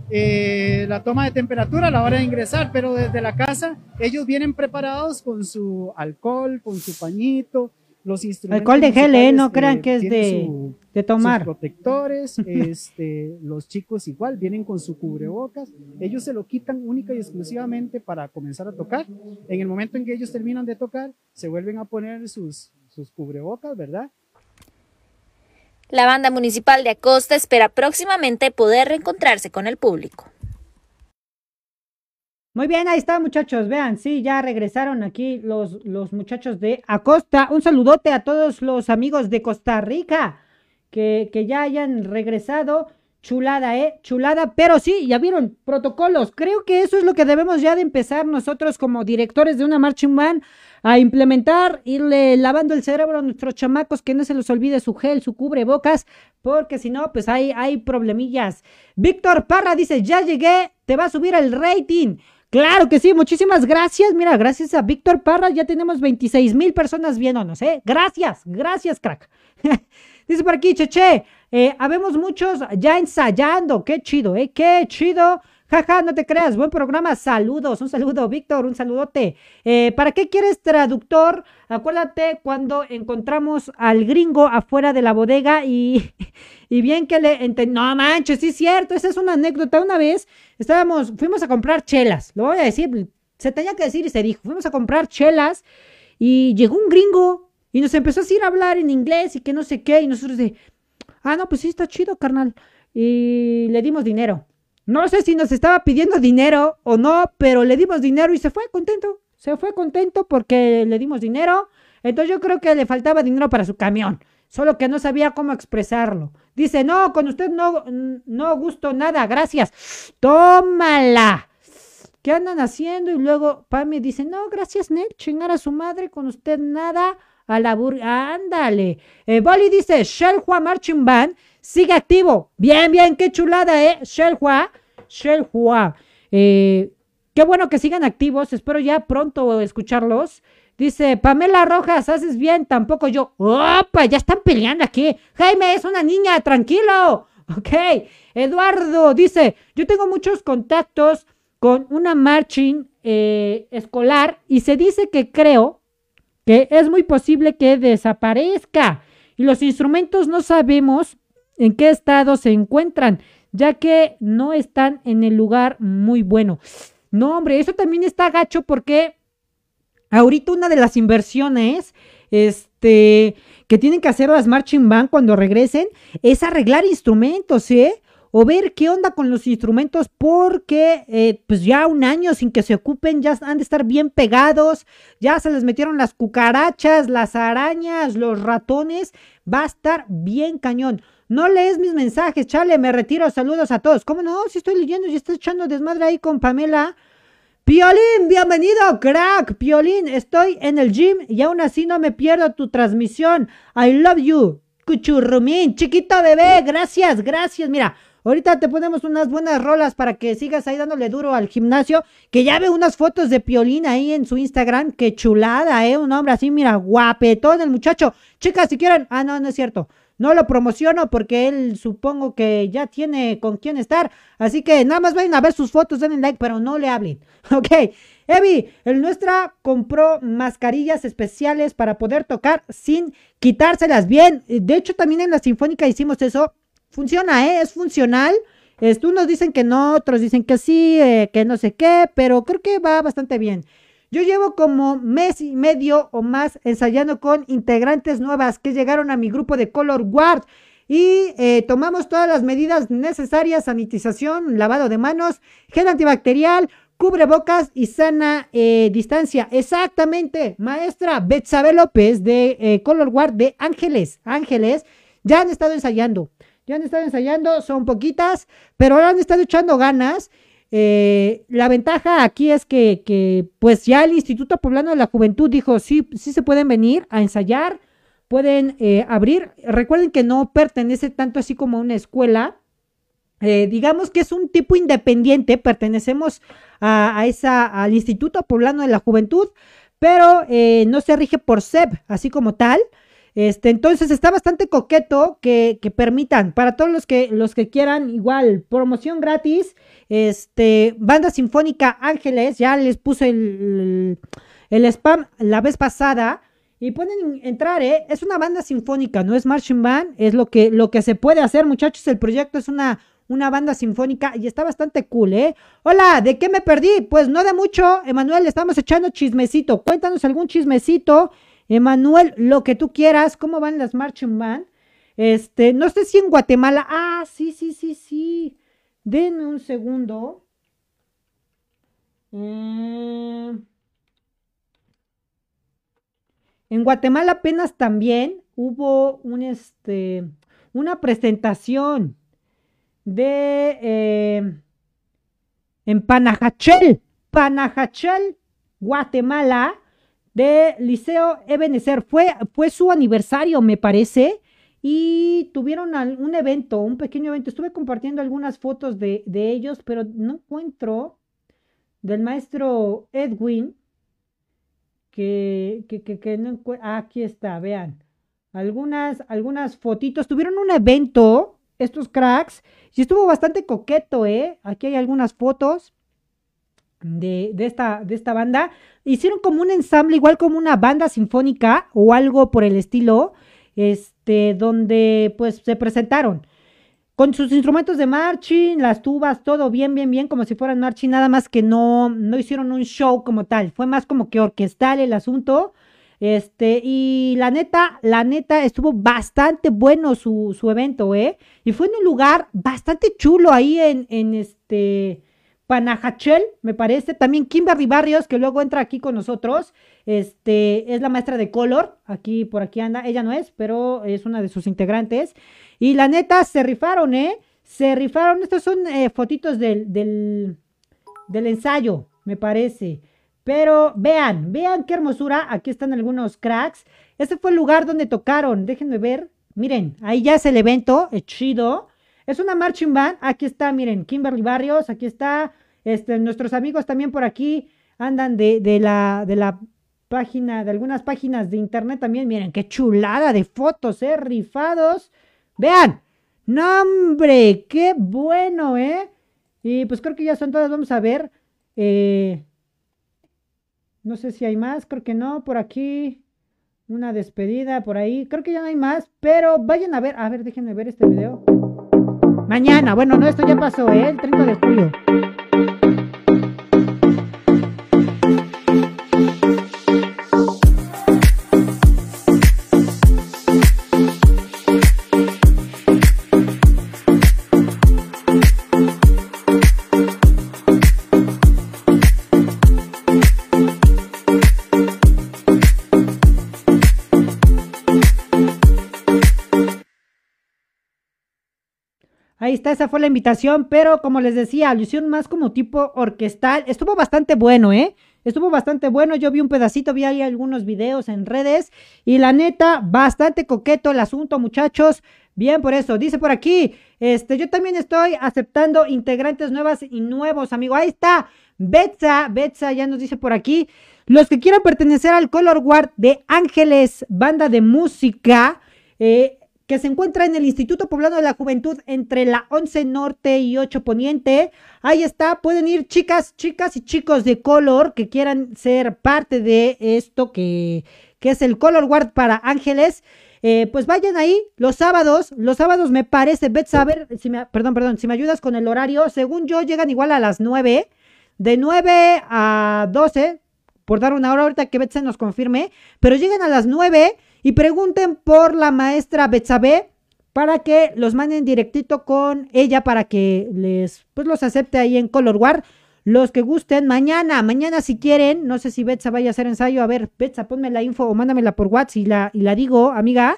Speaker 5: eh, la toma de temperatura a la hora de ingresar, pero desde la casa ellos vienen preparados con su alcohol, con su pañito, los instrumentos.
Speaker 1: Alcohol de gel, ¿eh? No crean que es de, de tomar.
Speaker 5: protectores, este, los chicos igual vienen con su cubrebocas. Ellos se lo quitan única y exclusivamente para comenzar a tocar. En el momento en que ellos terminan de tocar, se vuelven a poner sus, sus cubrebocas, ¿verdad?
Speaker 4: La banda municipal de Acosta espera próximamente poder reencontrarse con el público.
Speaker 1: Muy bien, ahí está, muchachos. Vean, sí, ya regresaron aquí los, los muchachos de Acosta. Un saludote a todos los amigos de Costa Rica. que, que ya hayan regresado. Chulada, ¿eh? Chulada. Pero sí, ya vieron, protocolos. Creo que eso es lo que debemos ya de empezar nosotros como directores de una marching band a implementar, irle lavando el cerebro a nuestros chamacos, que no se les olvide su gel, su cubrebocas, porque si no, pues hay, hay problemillas. Víctor Parra dice, ya llegué, te va a subir el rating. Claro que sí, muchísimas gracias. Mira, gracias a Víctor Parra ya tenemos 26 mil personas viéndonos, ¿eh? Gracias, gracias, crack. Dice por aquí, Cheche, eh, habemos muchos ya ensayando. Qué chido, ¿eh? Qué chido. Jaja, no te creas, buen programa. Saludos, un saludo, Víctor, un saludote. Eh, ¿Para qué quieres traductor? Acuérdate cuando encontramos al gringo afuera de la bodega y, y bien que le No manches, sí es cierto, esa es una anécdota. Una vez estábamos, fuimos a comprar chelas, lo voy a decir, se tenía que decir y se dijo. Fuimos a comprar chelas y llegó un gringo y nos empezó a decir a hablar en inglés y que no sé qué. Y nosotros de, ah, no, pues sí, está chido, carnal. Y le dimos dinero. No sé si nos estaba pidiendo dinero o no, pero le dimos dinero y se fue contento. Se fue contento porque le dimos dinero. Entonces yo creo que le faltaba dinero para su camión, solo que no sabía cómo expresarlo. Dice, no, con usted no, no gusto nada, gracias. Tómala. ¿Qué andan haciendo? Y luego Pami dice, no, gracias, Nel, chingar a su madre, con usted nada. A la burga, ándale. Eh, Boli dice, Shelhua Marching Band sigue activo. Bien, bien, qué chulada, ¿eh? Shelhua, Shelhua. Eh, qué bueno que sigan activos. Espero ya pronto escucharlos. Dice, Pamela Rojas, haces bien, tampoco yo. ¡Opa! Ya están peleando aquí. Jaime es una niña, tranquilo. Ok. Eduardo dice, yo tengo muchos contactos con una marching eh, escolar y se dice que creo que es muy posible que desaparezca. Y los instrumentos no sabemos en qué estado se encuentran, ya que no están en el lugar muy bueno. No, hombre, eso también está gacho porque ahorita una de las inversiones, este, que tienen que hacer las marching band cuando regresen es arreglar instrumentos, ¿eh? o ver qué onda con los instrumentos porque eh, pues ya un año sin que se ocupen ya han de estar bien pegados, ya se les metieron las cucarachas, las arañas, los ratones, va a estar bien cañón. No lees mis mensajes, chale, me retiro, saludos a todos. ¿Cómo no? Si estoy leyendo y estoy echando desmadre ahí con Pamela. Piolín, bienvenido, crack. Piolín, estoy en el gym y aún así no me pierdo tu transmisión. I love you. Cuchurrumín, chiquito bebé, gracias, gracias. Mira, ahorita te ponemos unas buenas rolas para que sigas ahí dándole duro al gimnasio. Que ya ve unas fotos de Piolín ahí en su Instagram. Qué chulada, eh. Un hombre así, mira, guapetón el muchacho. Chicas, si quieren. Ah, no, no es cierto. No lo promociono porque él supongo que ya tiene con quién estar. Así que nada más vayan a ver sus fotos, denle like, pero no le hablen. Ok. Evi, el nuestra compró mascarillas especiales para poder tocar sin quitárselas bien. De hecho, también en la Sinfónica hicimos eso. Funciona, ¿eh? Es funcional. unos dicen que no, otros dicen que sí, eh, que no sé qué, pero creo que va bastante bien. Yo llevo como mes y medio o más ensayando con integrantes nuevas que llegaron a mi grupo de Color Guard y eh, tomamos todas las medidas necesarias, sanitización, lavado de manos, gel antibacterial, cubrebocas y sana eh, distancia. Exactamente, maestra Betsabe López de eh, Color Guard de Ángeles. Ángeles, ya han estado ensayando. Ya han estado ensayando, son poquitas, pero ahora han estado echando ganas eh, la ventaja aquí es que, pues ya el Instituto Poblano de la Juventud dijo, sí, sí se pueden venir a ensayar, pueden eh, abrir. Recuerden que no pertenece tanto así como a una escuela. Eh, digamos que es un tipo independiente, pertenecemos a, esa, al Instituto Poblano de la Juventud, pero no se rige por SEP, así como tal. Este, entonces está bastante coqueto que, que, permitan para todos los que, los que quieran igual promoción gratis este, Banda Sinfónica Ángeles, ya les puse el, el, spam la vez pasada. Y pueden entrar, ¿eh? Es una banda sinfónica, no es marching band. Es lo que, lo que se puede hacer, muchachos. El proyecto es una, una banda sinfónica y está bastante cool, ¿eh? Hola, ¿de qué me perdí? Pues no de mucho, Emanuel, estamos echando chismecito. Cuéntanos algún chismecito, Emanuel, lo que tú quieras. ¿Cómo van las marching band? Este, no sé si en Guatemala. Ah, sí, sí, sí, sí. Denme un segundo. Mm. En Guatemala apenas también hubo un este una presentación de eh, en Panajachel, Panajachel, Guatemala, de Liceo Ebenezer. Fue, fue su aniversario, me parece, y tuvieron un evento, un pequeño evento. Estuve compartiendo algunas fotos de, ellos, pero no encuentro del maestro Edwin, que, que, que, no encuentro. aquí está, vean. Algunas, algunas fotitos. Tuvieron un evento, estos cracks, y estuvo bastante coqueto, ¿eh? Aquí hay algunas fotos de, esta, de esta banda. Hicieron como un ensamble, igual como una banda sinfónica o algo por el estilo, este, donde pues se presentaron con sus instrumentos de marching, las tubas, todo bien, bien, bien, como si fueran marching, nada más que no, no hicieron un show como tal, fue más como que orquestal el asunto. Este, y la neta, la neta, estuvo bastante bueno su, su evento, ¿eh? Y fue en un lugar bastante chulo ahí en, en este, Panajachel, me parece. También Kimberly Barrios, que luego entra aquí con nosotros. Este, es la maestra de color. Aquí, por aquí anda. Ella no es, pero es una de sus integrantes. Y la neta, se rifaron, ¿eh? Se rifaron. Estos son eh, fotitos del, del, del ensayo, me parece. Pero vean, vean qué hermosura. Aquí están algunos cracks. Este fue el lugar donde tocaron. Déjenme ver. Miren, ahí ya es el evento. Es chido. Es una marching band. Aquí está, miren, Kimberly Barrios. Aquí está. Este, nuestros amigos también por aquí andan de, de, la, de la página, de algunas páginas de internet también. Miren, qué chulada de fotos, eh, rifados. Vean. No, hombre, qué bueno, ¿eh? Y pues creo que ya son todas. Vamos a ver. Eh, no sé si hay más, creo que no, por aquí. Una despedida por ahí. Creo que ya no hay más, pero vayan a ver. A ver, déjenme ver este video. Mañana, bueno, no, esto ya pasó, ¿eh? El 30 de julio. Esa fue la invitación, pero como les decía, alusión más como tipo orquestal. Estuvo bastante bueno, ¿eh? Estuvo bastante bueno, yo vi un pedacito, vi ahí algunos videos en redes y la neta, bastante coqueto el asunto, muchachos. Bien, por eso, dice por aquí, este, yo también estoy aceptando integrantes nuevas y nuevos, amigo. Ahí está, Betsa, Betsa ya nos dice por aquí, los que quieran pertenecer al Color Guard de Ángeles, banda de música, eh, que se encuentra en el Instituto Poblano de la Juventud entre la 11 Norte y 8 Poniente. Ahí está, pueden ir chicas, chicas y chicos de color que quieran ser parte de esto que, que es el Color Guard para Ángeles. Eh, pues vayan ahí los sábados, los sábados me parece, Bet saber, si me, perdón, perdón, si me ayudas con el horario, según yo llegan igual a las 9, de 9 a 12, por dar una hora ahorita que Bet se nos confirme, pero llegan a las 9 y pregunten por la maestra Betsabe para que los manden directito con ella para que les pues los acepte ahí en Color War. Los que gusten, mañana, mañana si quieren, no sé si Betsa vaya a hacer ensayo, a ver, Betsa, ponme la info o mándamela por WhatsApp y la, y la digo, amiga.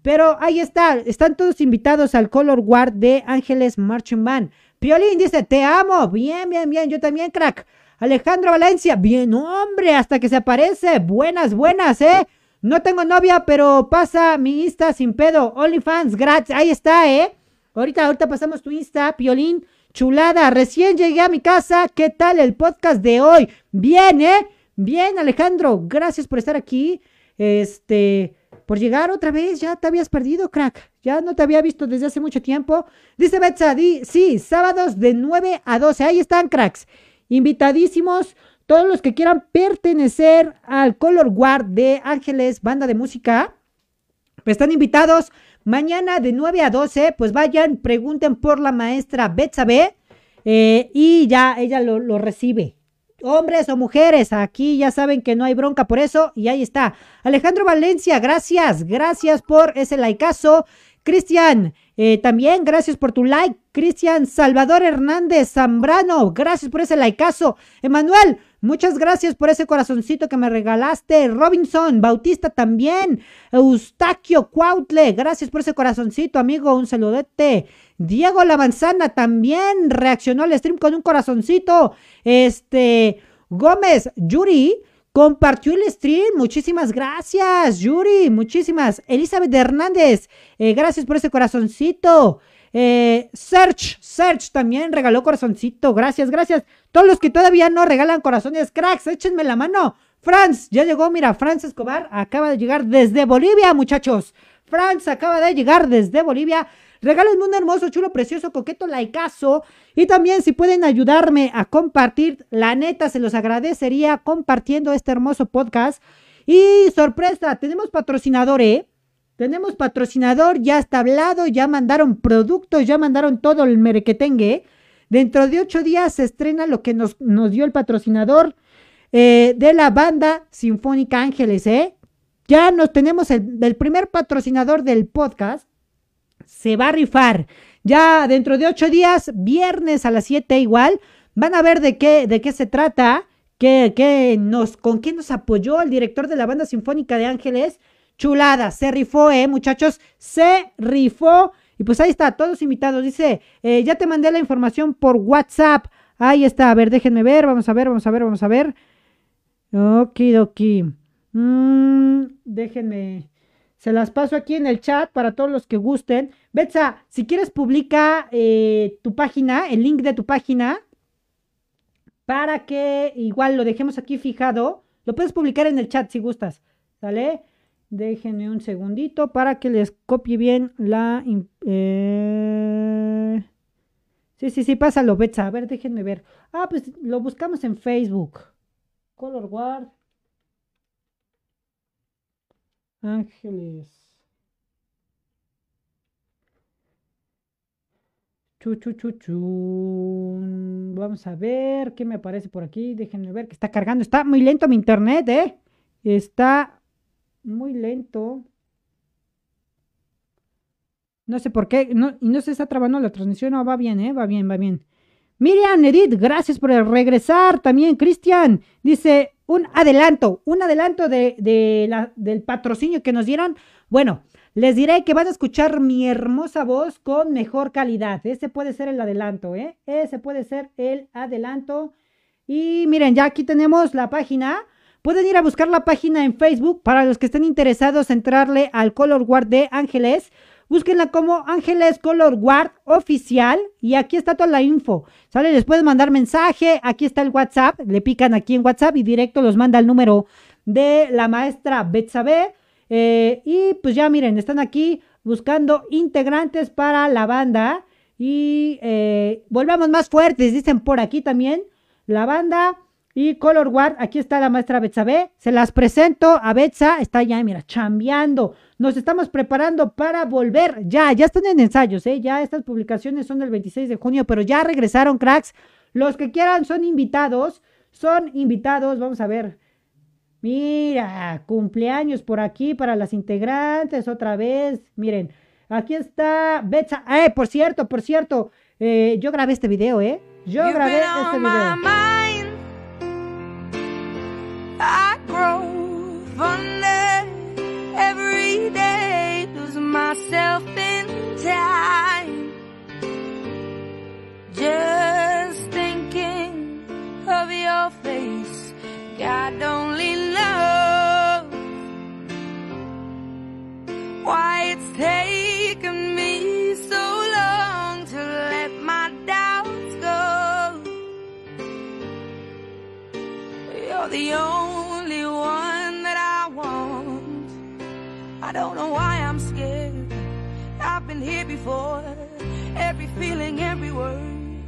Speaker 1: Pero ahí está, están todos invitados al Color War de Ángeles Marching Band. Piolín dice, te amo, bien, bien, bien, yo también, crack. Alejandro Valencia, bien, hombre, hasta que se aparece, buenas, buenas, eh. No tengo novia, pero pasa mi Insta sin pedo. OnlyFans, gratis. Ahí está, ¿eh? Ahorita, ahorita pasamos tu Insta, Piolín. Chulada, recién llegué a mi casa. ¿Qué tal el podcast de hoy? Bien, ¿eh? Bien, Alejandro. Gracias por estar aquí. Este, por llegar otra vez. Ya te habías perdido, crack. Ya no te había visto desde hace mucho tiempo. Dice Betsa, sí, sábados de 9 a 12. Ahí están, cracks. Invitadísimos. Todos los que quieran pertenecer al Color Guard de Ángeles, banda de música, pues están invitados mañana de 9 a 12. Pues vayan, pregunten por la maestra Betsabe eh, y ya ella lo, recibe. Hombres o mujeres, aquí ya saben que no hay bronca por eso. Y ahí está. Alejandro Valencia, gracias, gracias por ese likeazo. Cristian, eh, también gracias por tu like. Cristian Salvador Hernández Zambrano, gracias por ese likeazo. Emanuel, muchas gracias por ese corazoncito que me regalaste. Robinson Bautista también. Eustaquio Cuautle, gracias por ese corazoncito, amigo. Un saludete. Diego La Manzana también reaccionó al stream con un corazoncito. Este, Gómez, Yuri, compartió el stream. Muchísimas gracias, Yuri. Muchísimas. Elizabeth Hernández, eh, gracias por ese corazoncito. Eh, Search, Search también regaló corazoncito. Gracias, gracias. Todos los que todavía no regalan corazones, cracks, échenme la mano. Franz, ya llegó, mira, Franz Escobar acaba de llegar desde Bolivia, muchachos. Franz acaba de llegar desde Bolivia. Regálenme un hermoso, chulo, precioso, coqueto laicazo. Y también si pueden ayudarme a compartir, la neta se los agradecería compartiendo este hermoso podcast. Y sorpresa, tenemos patrocinador, ¿eh? Tenemos patrocinador, ya está hablado, ya mandaron productos, ya mandaron todo el merequetengue. Dentro de ocho días se estrena lo que nos, nos dio el patrocinador eh, de la banda Sinfónica Ángeles, ¿eh? Ya nos tenemos el, el primer patrocinador del podcast se va a rifar. Ya dentro de ocho días, viernes a las siete igual, van a ver de qué, de qué se trata, qué, nos, con qué nos apoyó el director de la banda sinfónica de Ángeles. Chulada, se rifó, eh, muchachos, se rifó. Y pues ahí está, todos invitados. Dice, eh, ya te mandé la información por WhatsApp. Ahí está, a ver, déjenme ver, vamos a ver, vamos a ver, vamos a ver. Okidoki. Mm, déjenme. Se las paso aquí en el chat para todos los que gusten. Betsa, si quieres publica eh, tu página, el link de tu página, para que igual lo dejemos aquí fijado. Lo puedes publicar en el chat si gustas. ¿Sale? Déjenme un segundito para que les copie bien la... Eh... Sí, sí, sí, pásalo, Betsa. A ver, déjenme ver. Ah, pues lo buscamos en Facebook. Color Guard. Ángeles. Chu. Vamos a ver qué me aparece por aquí. Déjenme ver que está cargando. Está muy lento mi internet, ¿eh? Está muy lento. No sé por qué. No, y no se está trabando la transmisión. No, va bien, ¿eh? Va bien, va bien. Miriam, Edith, gracias por regresar. También Cristian dice, un adelanto, un adelanto de, la, del patrocinio que nos dieron. Bueno, les diré que van a escuchar mi hermosa voz con mejor calidad. Ese puede ser el adelanto, ¿eh? Ese puede ser el adelanto. Y miren, ya aquí tenemos la página. Pueden ir a buscar la página en Facebook para los que estén interesados entrarle al Color Guard de Ángeles. Búsquenla como Ángeles Color Guard Oficial y aquí está toda la info. ¿Sale? Les pueden mandar mensaje, aquí está el WhatsApp, le pican aquí en WhatsApp y directo los manda el número de la maestra Betsabe. Eh, y pues ya miren, están aquí buscando integrantes para la banda. Y eh, volvamos más fuertes, dicen por aquí también. La banda y Color Guard, aquí está la maestra Betsabe. Se las presento a Betsa, está ya, mira, chambeando. Nos estamos preparando para volver. Ya, ya están en ensayos, ¿eh? Ya estas publicaciones son del 26 de junio, pero ya regresaron, cracks. Los que quieran son invitados. Son invitados. Vamos a ver. Mira, cumpleaños por aquí para las integrantes otra vez. Miren, aquí está Betsa. Eh, por cierto, por cierto, eh, yo grabé este video, ¿eh? Yo grabé este video. Every day, losing myself in time. Just thinking of your face, God only knows why it's taken me so long You're the only one that I want. I don't know why I'm scared. I've been here before. Every feeling, every word.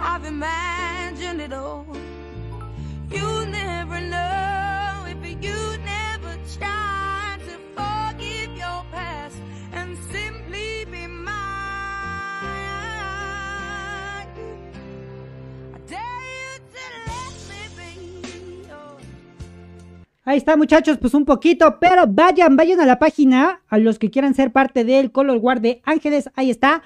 Speaker 1: I've imagined it all. You never know Ahí está, muchachos, pues un poquito, pero vayan, vayan a la página, a los que quieran ser parte del Color Guard de Ángeles, ahí está.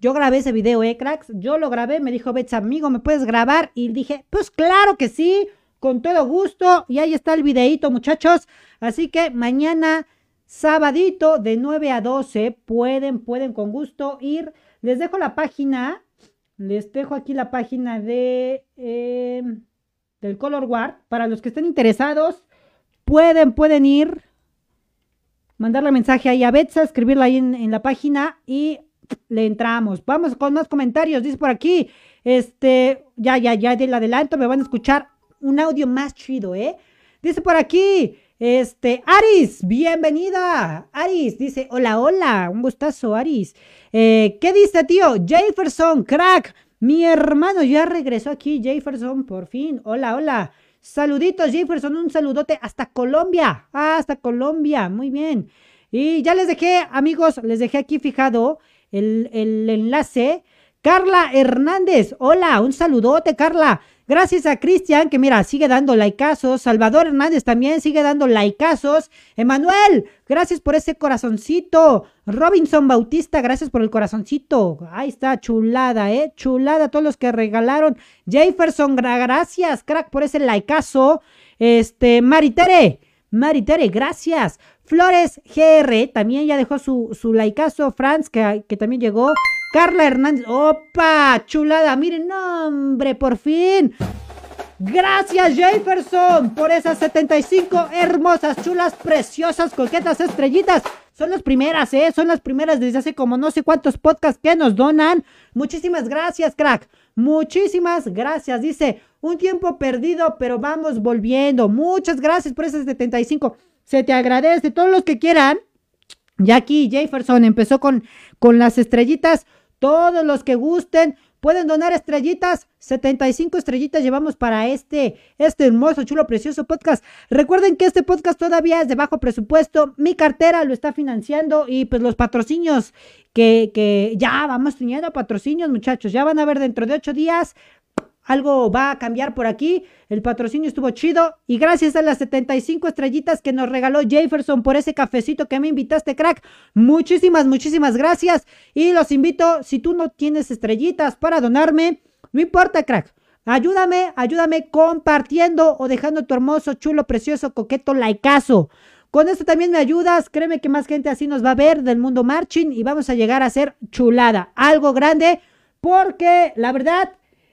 Speaker 1: Yo grabé ese video, ¿eh, cracks? Yo lo grabé, me dijo Bets, amigo, ¿me puedes grabar? Y dije, pues claro que sí, con todo gusto. Y ahí está el videito, muchachos. Así que mañana, sabadito, de 9 a 12, pueden, pueden con gusto ir. Les dejo la página, les dejo aquí la página de... Em, del Color Guard. Para los que estén interesados, pueden, pueden ir, mandarle mensaje ahí a Betsa, escribirla ahí en, la página y le entramos. Vamos con más comentarios. Dice por aquí, este, ya, ya, ya del adelanto, me van a escuchar un audio más chido, ¿eh? Dice por aquí, este, Aris, bienvenida. Aris dice, hola, hola, un gustazo, Aris. Eh, ¿Qué dice, tío? Jefferson, crack. Mi hermano ya regresó aquí, Jefferson, por fin. Hola, hola. Saluditos, Jefferson, un saludote hasta Colombia. Ah, hasta Colombia, muy bien. Y ya les dejé, amigos, les dejé aquí fijado el, enlace. Carla Hernández, hola, un saludote, Carla. Gracias a Cristian, que mira, sigue dando likeazos. Salvador Hernández también sigue dando likeazos. Emanuel, gracias por ese corazoncito. Robinson Bautista, gracias por el corazoncito. Ahí está, chulada, eh. Chulada todos los que regalaron. Jefferson, gracias, crack, por ese likeazo. Este, Maritere, Maritere, gracias. Flores GR también ya dejó su, su likeazo. Franz, que, que también llegó. Carla Hernández. ¡Opa! Chulada. Miren, hombre, por fin. Gracias Jefferson por esas 75 hermosas, chulas, preciosas, coquetas estrellitas. Son las primeras, ¿eh? Son las primeras desde hace como no sé cuántos podcasts que nos donan. Muchísimas gracias, crack. Muchísimas gracias. Dice, un tiempo perdido, pero vamos volviendo. Muchas gracias por esas 75. Se te agradece. Todos los que quieran. Ya aquí Jefferson empezó con, con las estrellitas. Todos los que gusten pueden donar estrellitas. 75 estrellitas llevamos para este, este hermoso, chulo, precioso podcast. Recuerden que este podcast todavía es de bajo presupuesto. Mi cartera lo está financiando y pues los patrocinios que, que ya vamos teniendo patrocinios, muchachos. Ya van a ver dentro de ocho días algo va a cambiar por aquí. El patrocinio estuvo chido. Y gracias a las 75 estrellitas que nos regaló Jefferson por ese cafecito que me invitaste, crack. Muchísimas, muchísimas gracias. Y los invito, si tú no tienes estrellitas para donarme, no importa, crack. Ayúdame, ayúdame compartiendo o dejando tu hermoso, chulo, precioso, coqueto likeazo. Con esto también me ayudas. Créeme que más gente así nos va a ver del mundo marching y vamos a llegar a ser chulada. Algo grande. Porque la verdad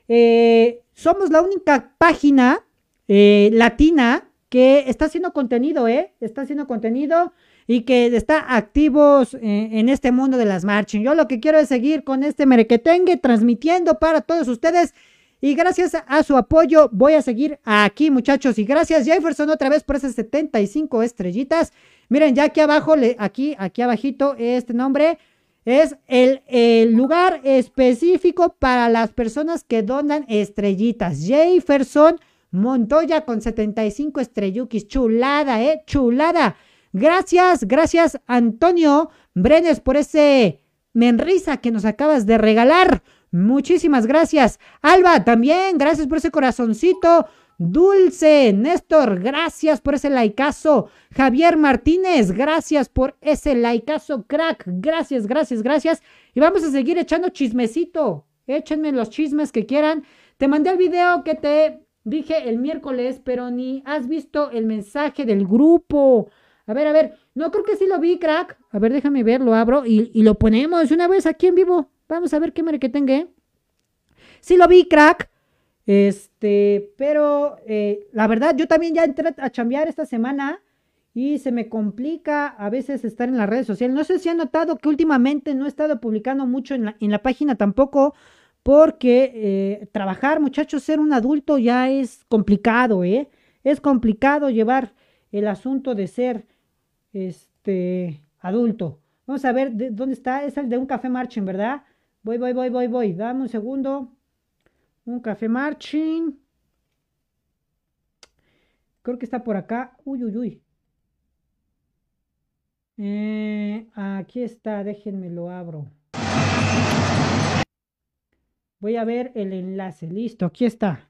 Speaker 1: eh, somos la única página eh, latina que está haciendo contenido, ¿eh? Está haciendo contenido y que está activos eh, en este mundo de las marching. Yo lo que quiero es seguir con este merequetengue transmitiendo para todos ustedes. Y gracias a su apoyo voy a seguir aquí, muchachos. Y gracias Jefferson otra vez por esas 75 estrellitas. Miren, ya aquí abajo, aquí, aquí abajito, este nombre. Es el, lugar específico para las personas que donan estrellitas. Jefferson Montoya con 75 estrellukis. Chulada, ¿eh? Chulada. Gracias, gracias Antonio Brenes por ese menrisa que nos acabas de regalar. Muchísimas gracias. Alba, también, gracias por ese corazoncito. Dulce, Néstor, gracias por ese likeazo. Javier Martínez, gracias por ese likeazo, crack. Gracias, gracias, gracias. Y vamos a seguir echando chismecito. Échenme los chismes que quieran. Te mandé el video que te dije el miércoles, pero ni has visto el mensaje del grupo. A ver, a ver. No creo que sí lo vi, crack. A ver, déjame ver, lo abro y, lo ponemos una vez aquí en vivo. Vamos a ver qué mere que tenga. Sí lo vi, crack. Este, pero eh, la verdad, yo también ya entré a chambear esta semana y se me complica a veces estar en las redes sociales. No sé si han notado que últimamente no he estado publicando mucho en la, página tampoco, porque eh, trabajar, muchachos, ser un adulto ya es complicado, ¿eh? Es complicado llevar el asunto de ser este adulto. Vamos a ver de, dónde está. Es el de un café marching, ¿verdad? Voy, voy, voy, voy, voy. Dame un segundo. Un café marching. Creo que está por acá. Uy, uy, uy. Eh, aquí está, déjenme lo abro. Voy a ver el enlace. Listo, aquí está.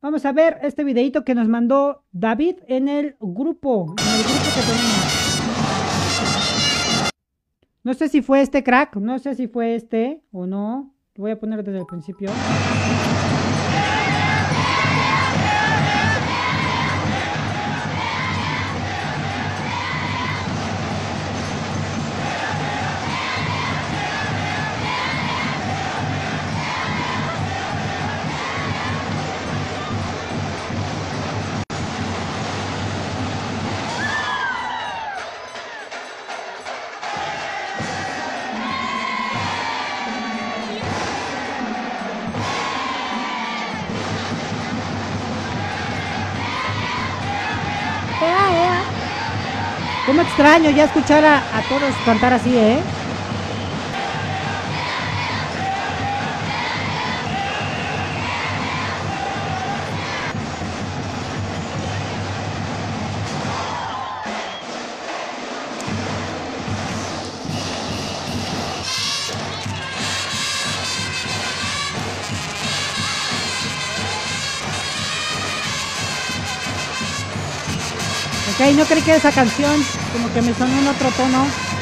Speaker 1: Vamos a ver este videito que nos mandó David en el grupo, en el grupo que tenemos. No sé si fue este crack, no sé si fue este o no. Voy a poner desde el principio. Extraño ya escuchar a, a todos cantar así, eh? Ok, no creí que esa canción como que me sonó en otro tono.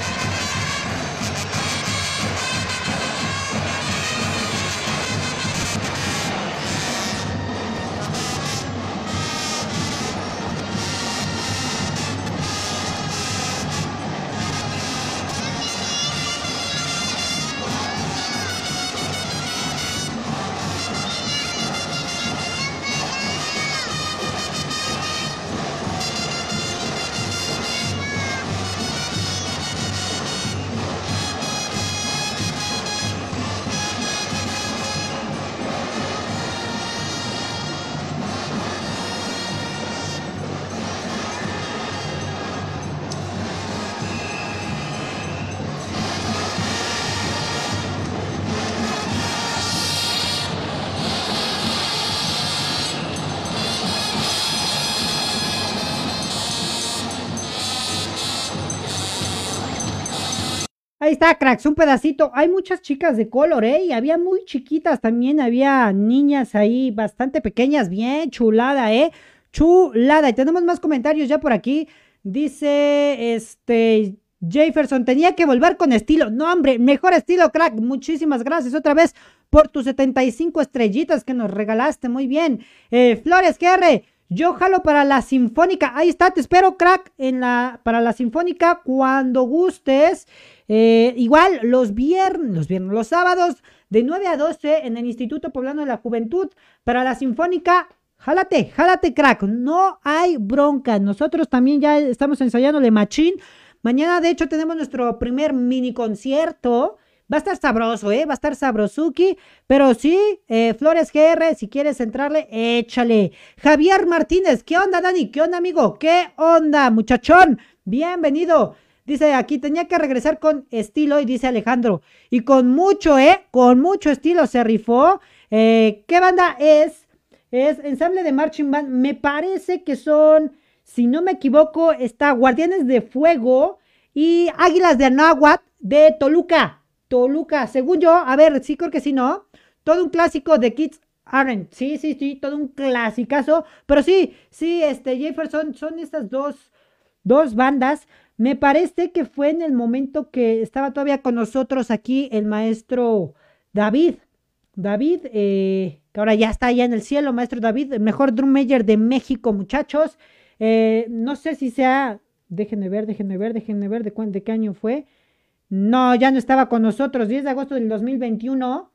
Speaker 1: Está, cracks, un pedacito. Hay muchas chicas de color, ¿eh? Y había muy chiquitas también, había niñas ahí bastante pequeñas, bien chulada, ¿eh? Chulada. Y tenemos más comentarios ya por aquí. Dice, este, Jefferson, tenía que volver con estilo. No, hombre, mejor estilo, crack. Muchísimas gracias otra vez por tus 75 estrellitas que nos regalaste. Muy bien. Eh, Flores GR, yo jalo para la sinfónica. Ahí está, te espero, crack, en la, para la sinfónica cuando gustes. Eh, igual los viernes, los viernes, los sábados de 9 a 12 en el Instituto Poblano de la Juventud para la Sinfónica. Jálate, jálate, crack. No hay bronca. Nosotros también ya estamos ensayándole machín. Mañana, de hecho, tenemos nuestro primer mini concierto. Va a estar sabroso, ¿eh? Va a estar sabrosuki. Pero sí, eh, Flores GR, si quieres entrarle, échale. Javier Martínez, ¿qué onda, Dani? ¿Qué onda, amigo? ¿Qué onda, muchachón? Bienvenido. Dice aquí, tenía que regresar con estilo y dice Alejandro. Y con mucho, ¿eh? Con mucho estilo se rifó. Eh, ¿Qué banda es? Es ensamble de marching band. Me parece que son, si no me equivoco, está Guardianes de Fuego y Águilas de Anáhuac de Toluca. Toluca, según yo, a ver, sí creo que sí, ¿no? Todo un clásico de Kids Aren't. Sí, sí, sí, todo un clasicazo. Pero sí, sí, este, Jefferson, son estas dos, dos bandas. Me parece que fue en el momento que estaba todavía con nosotros aquí el maestro David. David, eh, que ahora ya está allá en el cielo, maestro David, el mejor drum major de México, muchachos. Eh, no sé si sea, déjenme ver, déjenme ver, déjenme ver de, de qué año fue. No, ya no estaba con nosotros, 10 de agosto del 2021.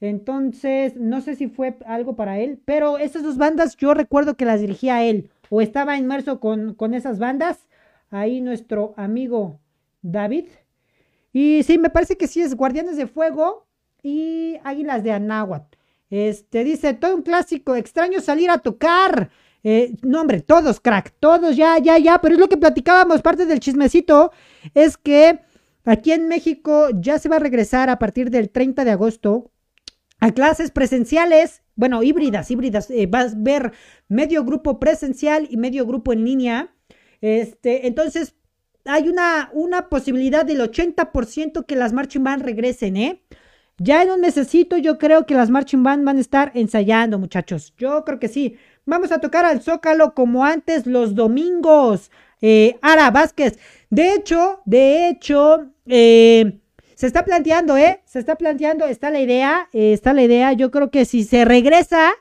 Speaker 1: Entonces, no sé si fue algo para él, pero esas dos bandas yo recuerdo que las dirigía él o estaba inmerso con, con esas bandas ahí nuestro amigo David. Y sí, me parece que sí es Guardianes de Fuego y Águilas de Anáhuac. Este dice, todo un clásico, extraño salir a tocar. Eh, no, hombre, todos, crack, todos, ya, ya, ya, pero es lo que platicábamos, parte del chismecito, es que aquí en México ya se va a regresar a partir del 30 de agosto a clases presenciales, bueno, híbridas, híbridas, eh, vas a ver medio grupo presencial y medio grupo en línea. Este, entonces, hay una, una posibilidad del 80% que las marching band regresen, ¿eh? Ya en un necesito, yo creo que las marching band van a estar ensayando, muchachos. Yo creo que sí. Vamos a tocar al Zócalo como antes los domingos. eh, Ara Vázquez. De hecho, de hecho, eh, se está planteando, ¿eh? Se está planteando, está la idea, eh, está la idea. Yo creo que si se regresa,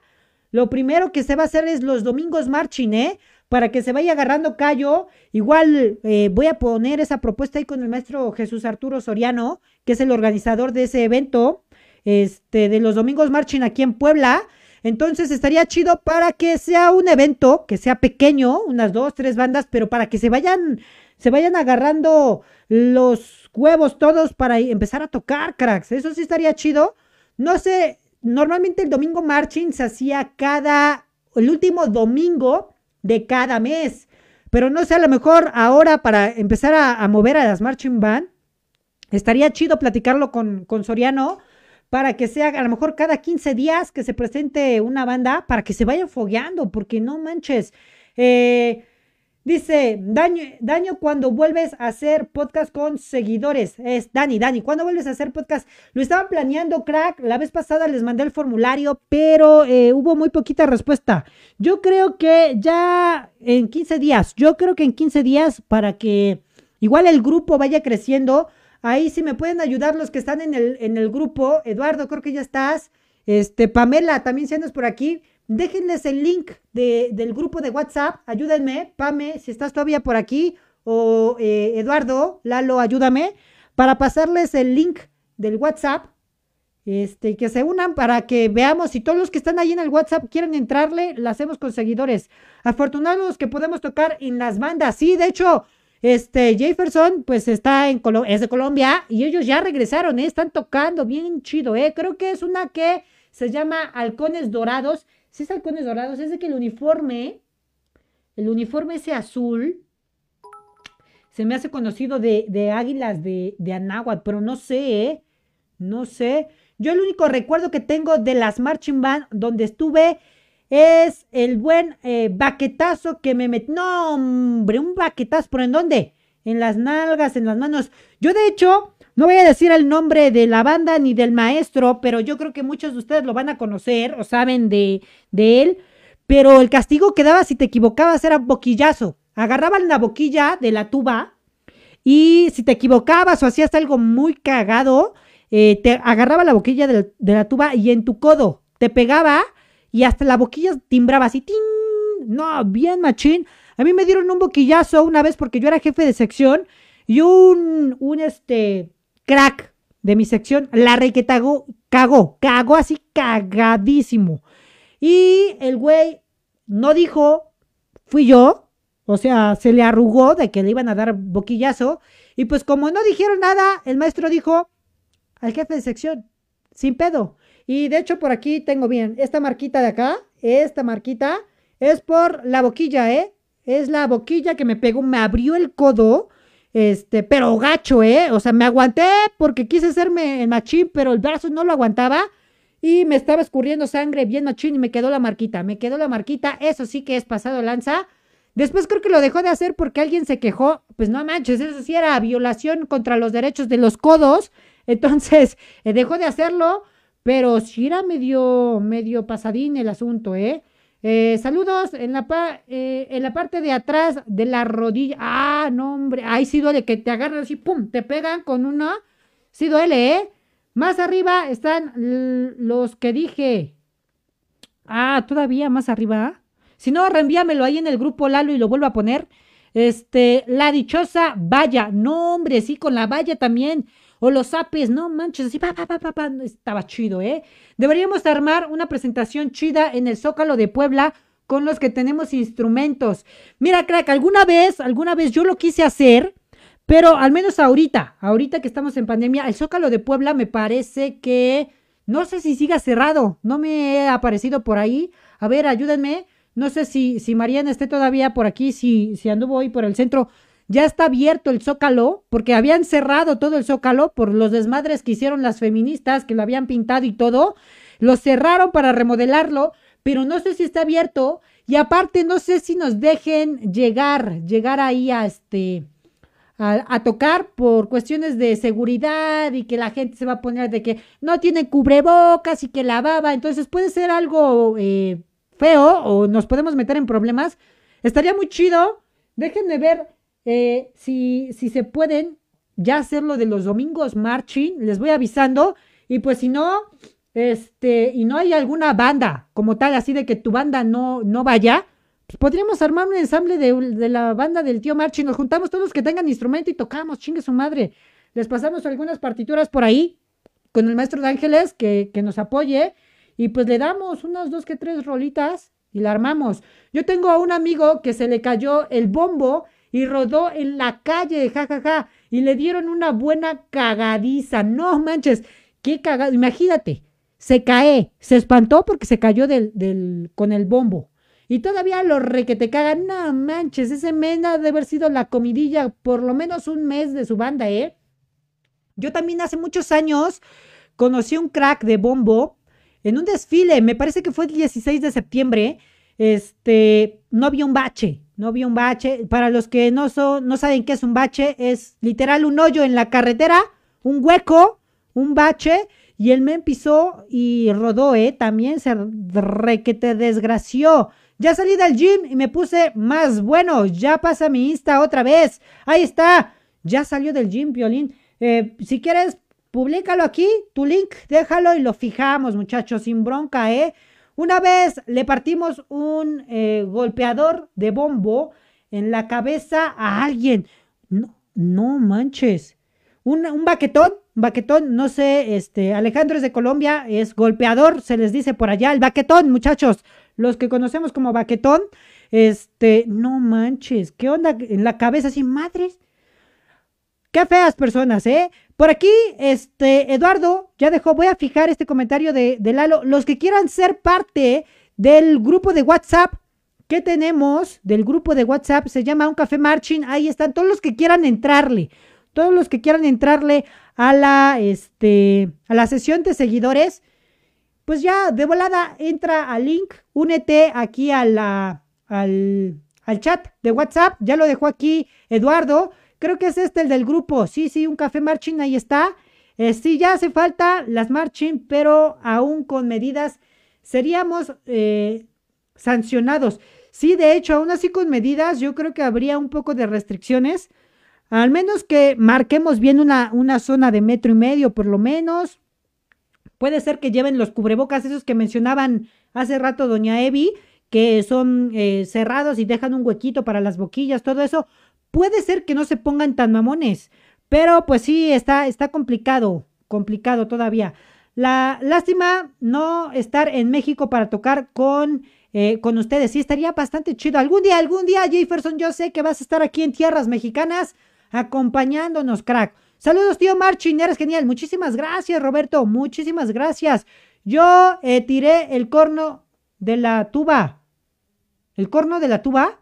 Speaker 1: lo primero que se va a hacer es los domingos marching, ¿eh? Para que se vaya agarrando callo. Igual eh, voy a poner esa propuesta ahí con el maestro Jesús Arturo Soriano, que es el organizador de ese evento, este, de los domingos marching aquí en Puebla. Entonces estaría chido para que sea un evento, que sea pequeño, unas dos, tres bandas, pero para que se vayan, se vayan agarrando los huevos todos para empezar a tocar, cracks. Eso sí estaría chido. No sé, normalmente el domingo marching se hacía cada, el último domingo de cada mes. Pero no sé, a lo mejor ahora para empezar a, mover a las marching band, estaría chido platicarlo con, con Soriano para que sea a lo mejor cada 15 días que se presente una banda para que se vayan fogueando, porque no manches. Eh, dice, daño, daño cuando vuelves a hacer podcast con seguidores. Es Dani, Dani, ¿cuándo vuelves a hacer podcast? Lo estaban planeando, crack. La vez pasada les mandé el formulario, pero eh, hubo muy poquita respuesta. Yo creo que ya en 15 días, yo creo que en 15 días para que igual el grupo vaya creciendo Ahí sí me pueden ayudar los que están en el, en el grupo. Eduardo, creo que ya estás. Este, Pamela, también si andas por aquí. Déjenles el link de, del grupo de WhatsApp. Ayúdenme, Pame, si estás todavía por aquí. O eh, Eduardo, Lalo, ayúdame. Para pasarles el link del WhatsApp. Este, que se unan para que veamos si todos los que están ahí en el WhatsApp quieren entrarle, lo hacemos con seguidores. Afortunados que podemos tocar en las bandas. Sí, de hecho, este, Jefferson, pues está en es de Colombia y ellos ya regresaron, ¿eh? están tocando bien chido, ¿eh? Creo que es una que se llama Halcones Dorados. Si es Halcones Dorados, es de que el uniforme, el uniforme ese azul, se me hace conocido de, de águilas de, de Anáhuac, pero no sé, ¿eh? No sé. Yo el único recuerdo que tengo de las marching band donde estuve es el buen eh, baquetazo que me metió. No, hombre, un baquetazo, ¿pero en dónde? En las nalgas, en las manos. Yo, de hecho, no voy a decir el nombre de la banda ni del maestro, pero yo creo que muchos de ustedes lo van a conocer o saben de, de él. Pero el castigo que daba si te equivocabas era boquillazo. Agarraban la boquilla de la tuba y si te equivocabas o hacías algo muy cagado, eh, te agarraba la boquilla de, la tuba y en tu codo te pegaba y hasta la boquilla timbraba así, ¡tin! No, bien machín. A mí me dieron un boquillazo una vez porque yo era jefe de sección y un, un este, crack de mi sección, la rey que cagó, cagó, cagó así cagadísimo. Y el güey no dijo, fui yo, o sea, se le arrugó de que le iban a dar boquillazo. Y pues como no dijeron nada, el maestro dijo al jefe de sección, sin pedo. Y de hecho por aquí tengo bien, esta marquita de acá, esta marquita, es por la boquilla, ¿eh? Es la boquilla que me pegó, me abrió el codo, este, pero gacho, ¿eh? O sea, me aguanté porque quise hacerme el machín, pero el brazo no lo aguantaba y me estaba escurriendo sangre bien machín y me quedó la marquita, me quedó la marquita, eso sí que es pasado lanza. Después creo que lo dejó de hacer porque alguien se quejó, pues no manches, eso sí era violación contra los derechos de los codos, entonces eh, dejó de hacerlo pero sí era medio, medio pasadín el asunto, ¿eh? Eh saludos en la, eh, en la parte de atrás de la rodilla. Ah, no, hombre. Ahí sí duele que te agarran así, pum, te pegan con una. Sí duele, ¿eh? Más arriba están los que dije. Ah, todavía más arriba. Si no, reenvíamelo ahí en el grupo Lalo y lo vuelvo a poner. Este, la dichosa valla. No, hombre, sí, con la valla también. O los apes, no manches, así, pa, pa, pa, pa, estaba chido, ¿eh? Deberíamos armar una presentación chida en el Zócalo de Puebla con los que tenemos instrumentos. Mira, crack, alguna vez, alguna vez yo lo quise hacer, pero al menos ahorita, ahorita que estamos en pandemia, el Zócalo de Puebla me parece que, no sé si siga cerrado, no me he aparecido por ahí. A ver, ayúdenme. No sé si, si Mariana esté todavía por aquí, si, si anduvo hoy por el centro ya está abierto el zócalo, porque habían cerrado todo el zócalo por los desmadres que hicieron las feministas, que lo habían pintado y todo. Lo cerraron para remodelarlo, pero no sé si está abierto. Y aparte, no sé si nos dejen llegar, llegar ahí a este. A, tocar por cuestiones de seguridad y que la gente se va a poner de que no tiene cubrebocas y que la baba, entonces puede ser algo eh, feo o nos podemos meter en problemas. Estaría muy chido déjenme ver eh, si, si se pueden ya hacerlo de los domingos marching, les voy avisando, y pues si no, este, y no hay alguna banda como tal, así de que tu banda no, no vaya, pues podríamos armar un ensamble de, la banda del tío Marching, nos juntamos todos los que tengan instrumento y tocamos, chingue su madre, les pasamos algunas partituras por ahí, con el maestro de Ángeles, que, que nos apoye, y pues le damos unas dos que tres rolitas, y la armamos. Yo tengo a un amigo que se le cayó el bombo y rodó en la calle, jajaja, ja, ja, y le dieron una buena cagadiza. No manches, qué cagado. Imagínate, se cae, se espantó porque se cayó del, del, con el bombo. Y todavía lo re que te cagan, no manches, ese mena de haber sido la comidilla por lo menos un mes de su banda, ¿eh? Yo también hace muchos años conocí un crack de bombo en un desfile, me parece que fue el 16 de septiembre, este, no había un bache, no había un bache. Para los que no, son, no saben qué es un bache, es literal un hoyo en la carretera, un hueco, un bache, y él me pisó y rodó, ¿eh? También se re que te desgració. Ya salí del gym y me puse más bueno. Ya pasa mi Insta otra vez. Ahí está. Ya salió del gym, Violín. Eh, si quieres, Públicalo aquí, tu link, déjalo y lo fijamos, muchachos, sin bronca, ¿eh? Una vez le partimos un eh, golpeador de bombo en la cabeza a alguien. No, no manches. Un, un baquetón, baquetón, no sé, este, Alejandro es de Colombia, es golpeador, se les dice por allá, el baquetón, muchachos, los que conocemos como baquetón, este, no manches, ¿qué onda en la cabeza así, madres? Qué feas personas, ¿eh? Por aquí, este, Eduardo ya dejó, voy a fijar este comentario de, Lalo. Los que quieran ser parte del grupo de WhatsApp que tenemos, del grupo de WhatsApp, se llama Un Café Marching. Ahí están todos los que quieran entrarle. Todos los que quieran entrarle a la, este, a la sesión de seguidores. Pues ya, de volada, entra al link, únete aquí la, al, al chat de WhatsApp. Ya lo dejó aquí Eduardo. Creo que es este el del grupo. Sí, sí, un café marching, ahí está. Eh, sí, ya hace falta las marching, pero aún con medidas seríamos eh, sancionados. Sí, de hecho, aún así con medidas, yo creo que habría un poco de restricciones. Al menos que marquemos bien una, una zona de metro y medio, por lo menos. Puede ser que lleven los cubrebocas, esos que mencionaban hace rato doña Evi, que son eh, cerrados y dejan un huequito para las boquillas, todo eso. Puede ser que no se pongan tan mamones, pero pues sí, está, está complicado, complicado todavía. La lástima no estar en México para tocar con, eh, con ustedes. Sí, estaría bastante chido. Algún día, algún día, Jefferson, yo sé que vas a estar aquí en tierras mexicanas acompañándonos, crack. Saludos, tío Marchin, eres genial. Muchísimas gracias, Roberto. Muchísimas gracias. Yo eh, tiré el corno de la tuba. ¿El corno de la tuba?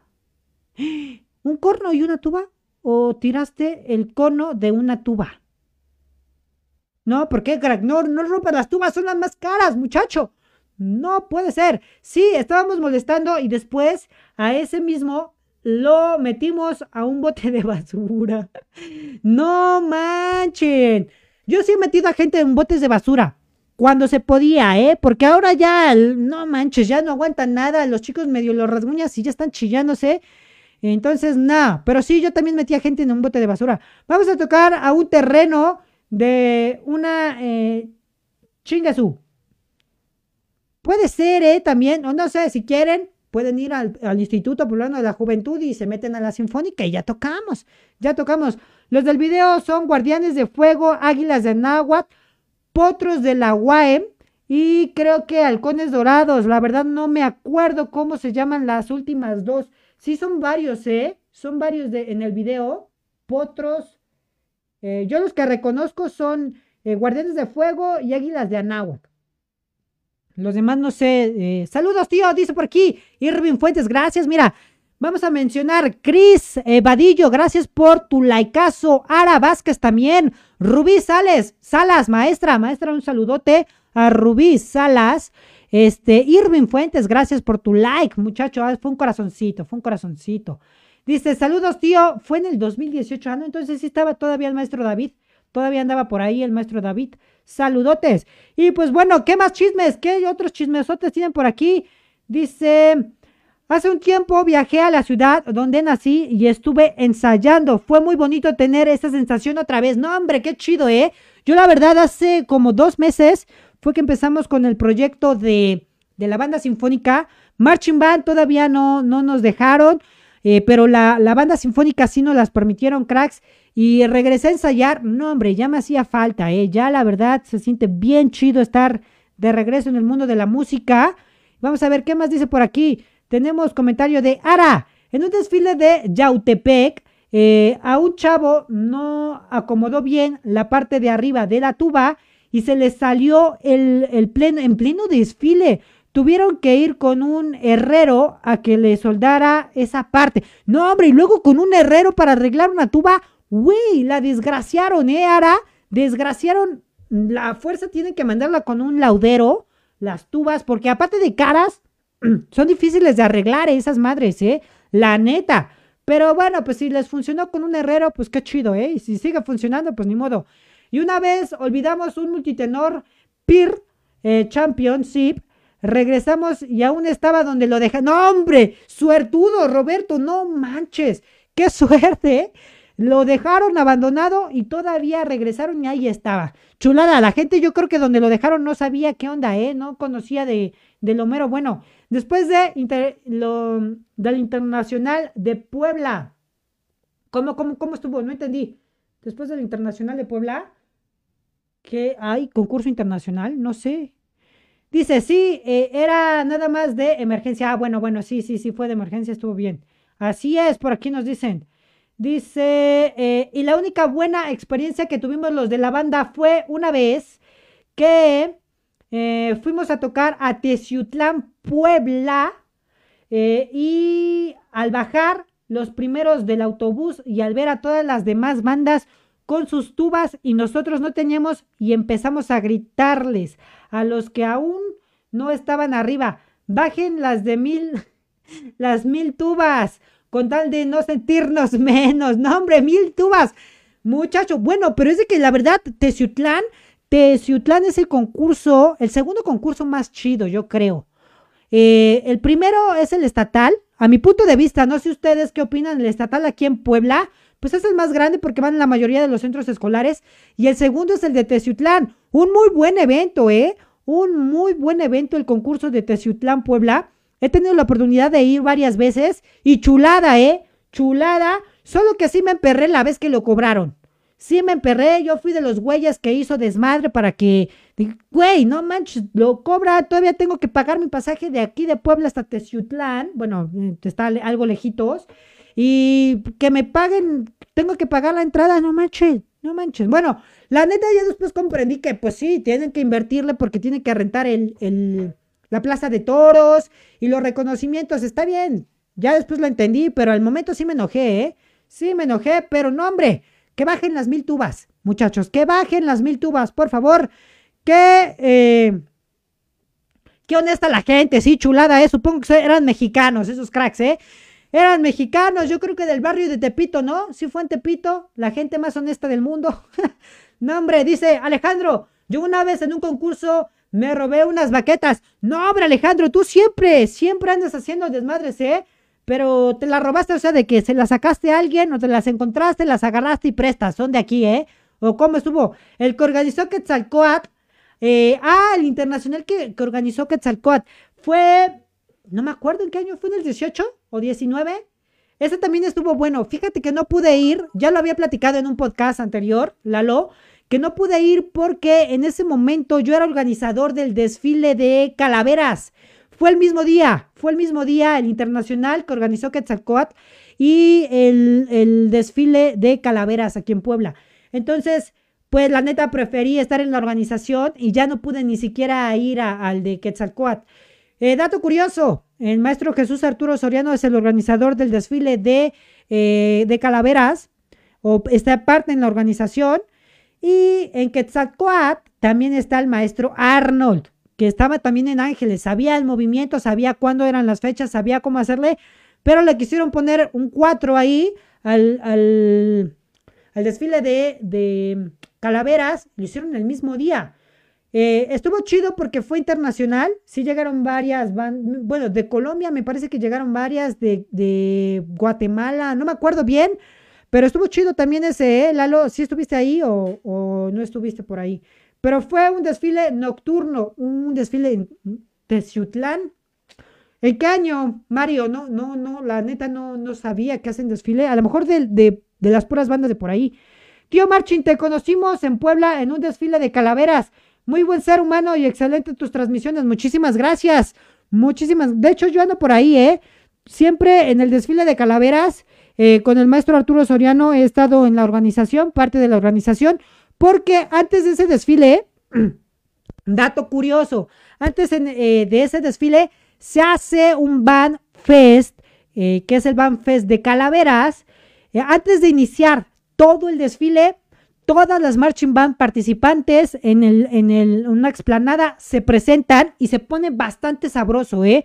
Speaker 1: Un corno y una tuba? ¿O tiraste el cono de una tuba? No, ¿por qué, crack? No, no rompas las tubas, son las más caras, muchacho. No puede ser. Sí, estábamos molestando y después a ese mismo lo metimos a un bote de basura. No manchen. Yo sí he metido a gente en botes de basura. Cuando se podía, ¿eh? Porque ahora ya, no manches, ya no aguantan nada. Los chicos medio los rasguñas y ya están chillándose. Entonces, nada, pero sí, yo también metía gente en un bote de basura. Vamos a tocar a un terreno de una eh. Puede ser, ¿eh? También, o no sé, si quieren, pueden ir al, Instituto Poblano de la Juventud y se meten a la Sinfónica y ya tocamos, ya tocamos. Los del video son Guardianes de Fuego, Águilas de Náhuatl, Potros de la UAM y creo que Halcones Dorados. La verdad no me acuerdo cómo se llaman las últimas dos. Sí, son varios, ¿eh? Son varios de, en el video. Potros. Eh, yo los que reconozco son eh, Guardianes de Fuego y Águilas de Anáhuac. Los demás no sé. Eh, saludos, tío, dice por aquí. Irving Fuentes, gracias. Mira, vamos a mencionar Cris Vadillo, gracias por tu likeazo. Ara Vázquez también. Rubí Sales, Salas, maestra, maestra, un saludote a Rubí Salas. Este, Irving Fuentes, gracias por tu like, muchacho. Ah, fue un corazoncito, fue un corazoncito. Dice, saludos, tío. Fue en el 2018, ah, no, entonces sí estaba todavía el maestro David. Todavía andaba por ahí el maestro David. Saludotes. Y pues bueno, ¿qué más chismes? ¿Qué otros chismesotes tienen por aquí? Dice, Hace un tiempo viajé a la ciudad donde nací y estuve ensayando. Fue muy bonito tener esa sensación otra vez. No, hombre, qué chido, ¿eh? Yo la verdad hace como dos meses fue que empezamos con el proyecto de, de la banda sinfónica. Marching Band todavía no, no nos dejaron, eh, pero la, la, banda sinfónica sí nos las permitieron, cracks. Y regresé a ensayar. No, hombre, ya me hacía falta, ¿eh? Ya la verdad se siente bien chido estar de regreso en el mundo de la música. Vamos a ver qué más dice por aquí. Tenemos comentario de Ara. En un desfile de Yautepec, eh, a un chavo no acomodó bien la parte de arriba de la tuba y se le salió el, el pleno, en pleno desfile. Tuvieron que ir con un herrero a que le soldara esa parte. No, hombre, y luego con un herrero para arreglar una tuba. Güey, la desgraciaron, ¿eh, Ara? Desgraciaron. La fuerza tienen que mandarla con un laudero, las tubas, porque aparte de caras, son difíciles de arreglar esas madres, ¿eh? La neta. Pero bueno, pues si les funcionó con un herrero, pues qué chido, ¿eh? Y si sigue funcionando, pues ni modo. Y una vez olvidamos un multitenor PIR eh, Championship, regresamos y aún estaba donde lo dejaron. ¡No, hombre! ¡Suertudo, Roberto! ¡No manches! ¡Qué suerte! Lo dejaron abandonado y todavía regresaron y ahí estaba. Chulada, la gente yo creo que donde lo dejaron no sabía qué onda, ¿eh? No conocía de, lo mero bueno. Después de lo, del Internacional de Puebla. ¿Cómo, cómo, ¿Cómo estuvo? No entendí. Después del Internacional de Puebla, ¿qué hay? ¿Concurso internacional? No sé. Dice, sí, eh, era nada más de emergencia. Ah, bueno, bueno, sí, sí, sí, fue de emergencia, estuvo bien. Así es, por aquí nos dicen. Dice, eh, y la única buena experiencia que tuvimos los de la banda fue una vez que eh, fuimos a tocar a Teciutlán, Puebla, y al bajar los primeros del autobús y al ver a todas las demás bandas con sus tubas y nosotros no teníamos y empezamos a gritarles a los que aún no estaban arriba, bajen las de mil, las mil tubas, con tal de no sentirnos menos, no hombre, mil tubas, muchachos, bueno, pero es de que la verdad, Teciutlán Teciutlán es el concurso, el segundo concurso más chido, yo creo. Eh, el primero es el estatal. A mi punto de vista, no sé ustedes qué opinan, el estatal aquí en Puebla, pues es el más grande porque van en la mayoría de los centros escolares. Y el segundo es el de Teciutlán. Un muy buen evento, ¿eh? Un muy buen evento el concurso de Teciutlán, Puebla. He tenido la oportunidad de ir varias veces y chulada, ¿eh? Chulada. Solo que así me emperré la vez que lo cobraron. Sí me emperré, yo fui de los güeyes que hizo desmadre para que, güey, no manches, lo cobra, todavía tengo que pagar mi pasaje de aquí de Puebla hasta Teciutlán, bueno, eh, está algo lejitos, y que me paguen, tengo que pagar la entrada, no manches, no manches. Bueno, la neta ya después comprendí que pues sí, tienen que invertirle porque tienen que rentar el, el, la plaza de toros y los reconocimientos, está bien, ya después lo entendí, pero al momento sí me enojé, ¿eh? Sí me enojé, pero no, hombre. Que bajen las mil tubas, muchachos, que bajen las mil tubas, por favor. Que, eh, qué honesta la gente, sí, chulada, eh. Supongo que eran mexicanos, esos cracks, eh. Eran mexicanos, yo creo que del barrio de Tepito, ¿no? Sí fue en Tepito, la gente más honesta del mundo. no, hombre, dice Alejandro, yo una vez en un concurso me robé unas baquetas. No, hombre, Alejandro, tú siempre, siempre andas haciendo desmadres, ¿eh? pero te la robaste, o sea, de que se la sacaste a alguien o te las encontraste, las agarraste y prestas, son de aquí, ¿eh? ¿O cómo estuvo? El que organizó Quetzalcoatl, eh, ah, el internacional que, que organizó Quetzalcoatl, fue, no me acuerdo en qué año, fue en el 18 o 19. Ese también estuvo bueno. Fíjate que no pude ir, ya lo había platicado en un podcast anterior, Lalo, que no pude ir porque en ese momento yo era organizador del desfile de calaveras. Fue el mismo día, fue el mismo día el internacional que organizó Quetzalcoatl y el, desfile de calaveras aquí en Puebla. Entonces, pues la neta preferí estar en la organización y ya no pude ni siquiera ir al de Quetzalcoatl. Eh, dato curioso, el maestro Jesús Arturo Soriano es el organizador del desfile de, eh, de calaveras, o está parte en la organización, y en Quetzalcoatl también está el maestro Arnold que estaba también en Ángeles, sabía el movimiento, sabía cuándo eran las fechas, sabía cómo hacerle, pero le quisieron poner un 4 ahí al, al, desfile de, de, calaveras, lo hicieron el mismo día. Eh, estuvo chido porque fue internacional. Sí llegaron varias, bueno, de Colombia me parece que llegaron varias, de, de Guatemala, no me acuerdo bien, pero estuvo chido también ese, ¿eh? Lalo, ¿sí estuviste ahí o, o no estuviste por ahí? Pero fue un desfile nocturno, un desfile en Teciutlán. ¿En qué año, Mario? No, no, no, la neta no, no sabía que hacen desfile. A lo mejor de, de, de las puras bandas de por ahí. Tío Marchin, te conocimos en Puebla en un desfile de calaveras. Muy buen ser humano y excelente tus transmisiones. Muchísimas gracias. Muchísimas. De hecho, yo ando por ahí, ¿eh? Siempre en el desfile de calaveras. Eh, con el maestro Arturo Soriano he estado en la organización, parte de la organización. Porque antes de ese desfile, dato curioso, antes eh, de ese desfile se hace un Van Fest, eh, que es el Van Fest de Calaveras. Antes de iniciar todo el desfile, todas las marching band participantes en, el, en el, una explanada se presentan y se pone bastante sabroso, ¿eh?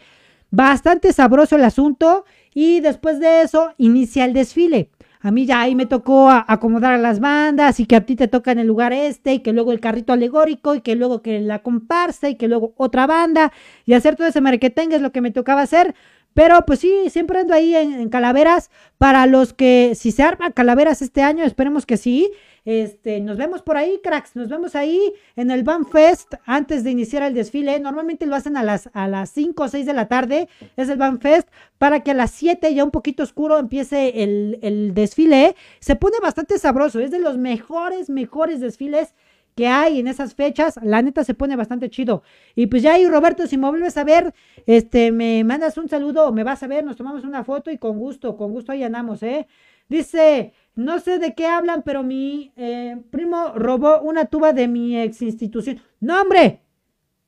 Speaker 1: Bastante sabroso el asunto y después de eso inicia el desfile. A mí ya ahí me tocó acomodar a las bandas y que a ti te toca en el lugar este y que luego el carrito alegórico y que luego que la comparsa y que luego otra banda y hacer todo ese marketing es lo que me tocaba hacer. Pero pues sí, siempre ando ahí en, Calaveras. Para los que, si se arma Calaveras este año, esperemos que sí. Este, nos vemos por ahí, cracks. Nos vemos ahí en el Van Fest antes de iniciar el desfile. Normalmente lo hacen a las, a las 5 o 6 de la tarde. Es el Van Fest para que a las 7, ya un poquito oscuro, empiece el, el desfile. Se pone bastante sabroso. Es de los mejores, mejores desfiles que hay en esas fechas, la neta se pone bastante chido. Y pues ya ahí, Roberto, si me vuelves a ver, este, me mandas un saludo me vas a ver, nos tomamos una foto y con gusto, con gusto ahí andamos, ¿eh? Dice, no sé de qué hablan, pero mi eh, primo robó una tuba de mi ex institución. No, hombre,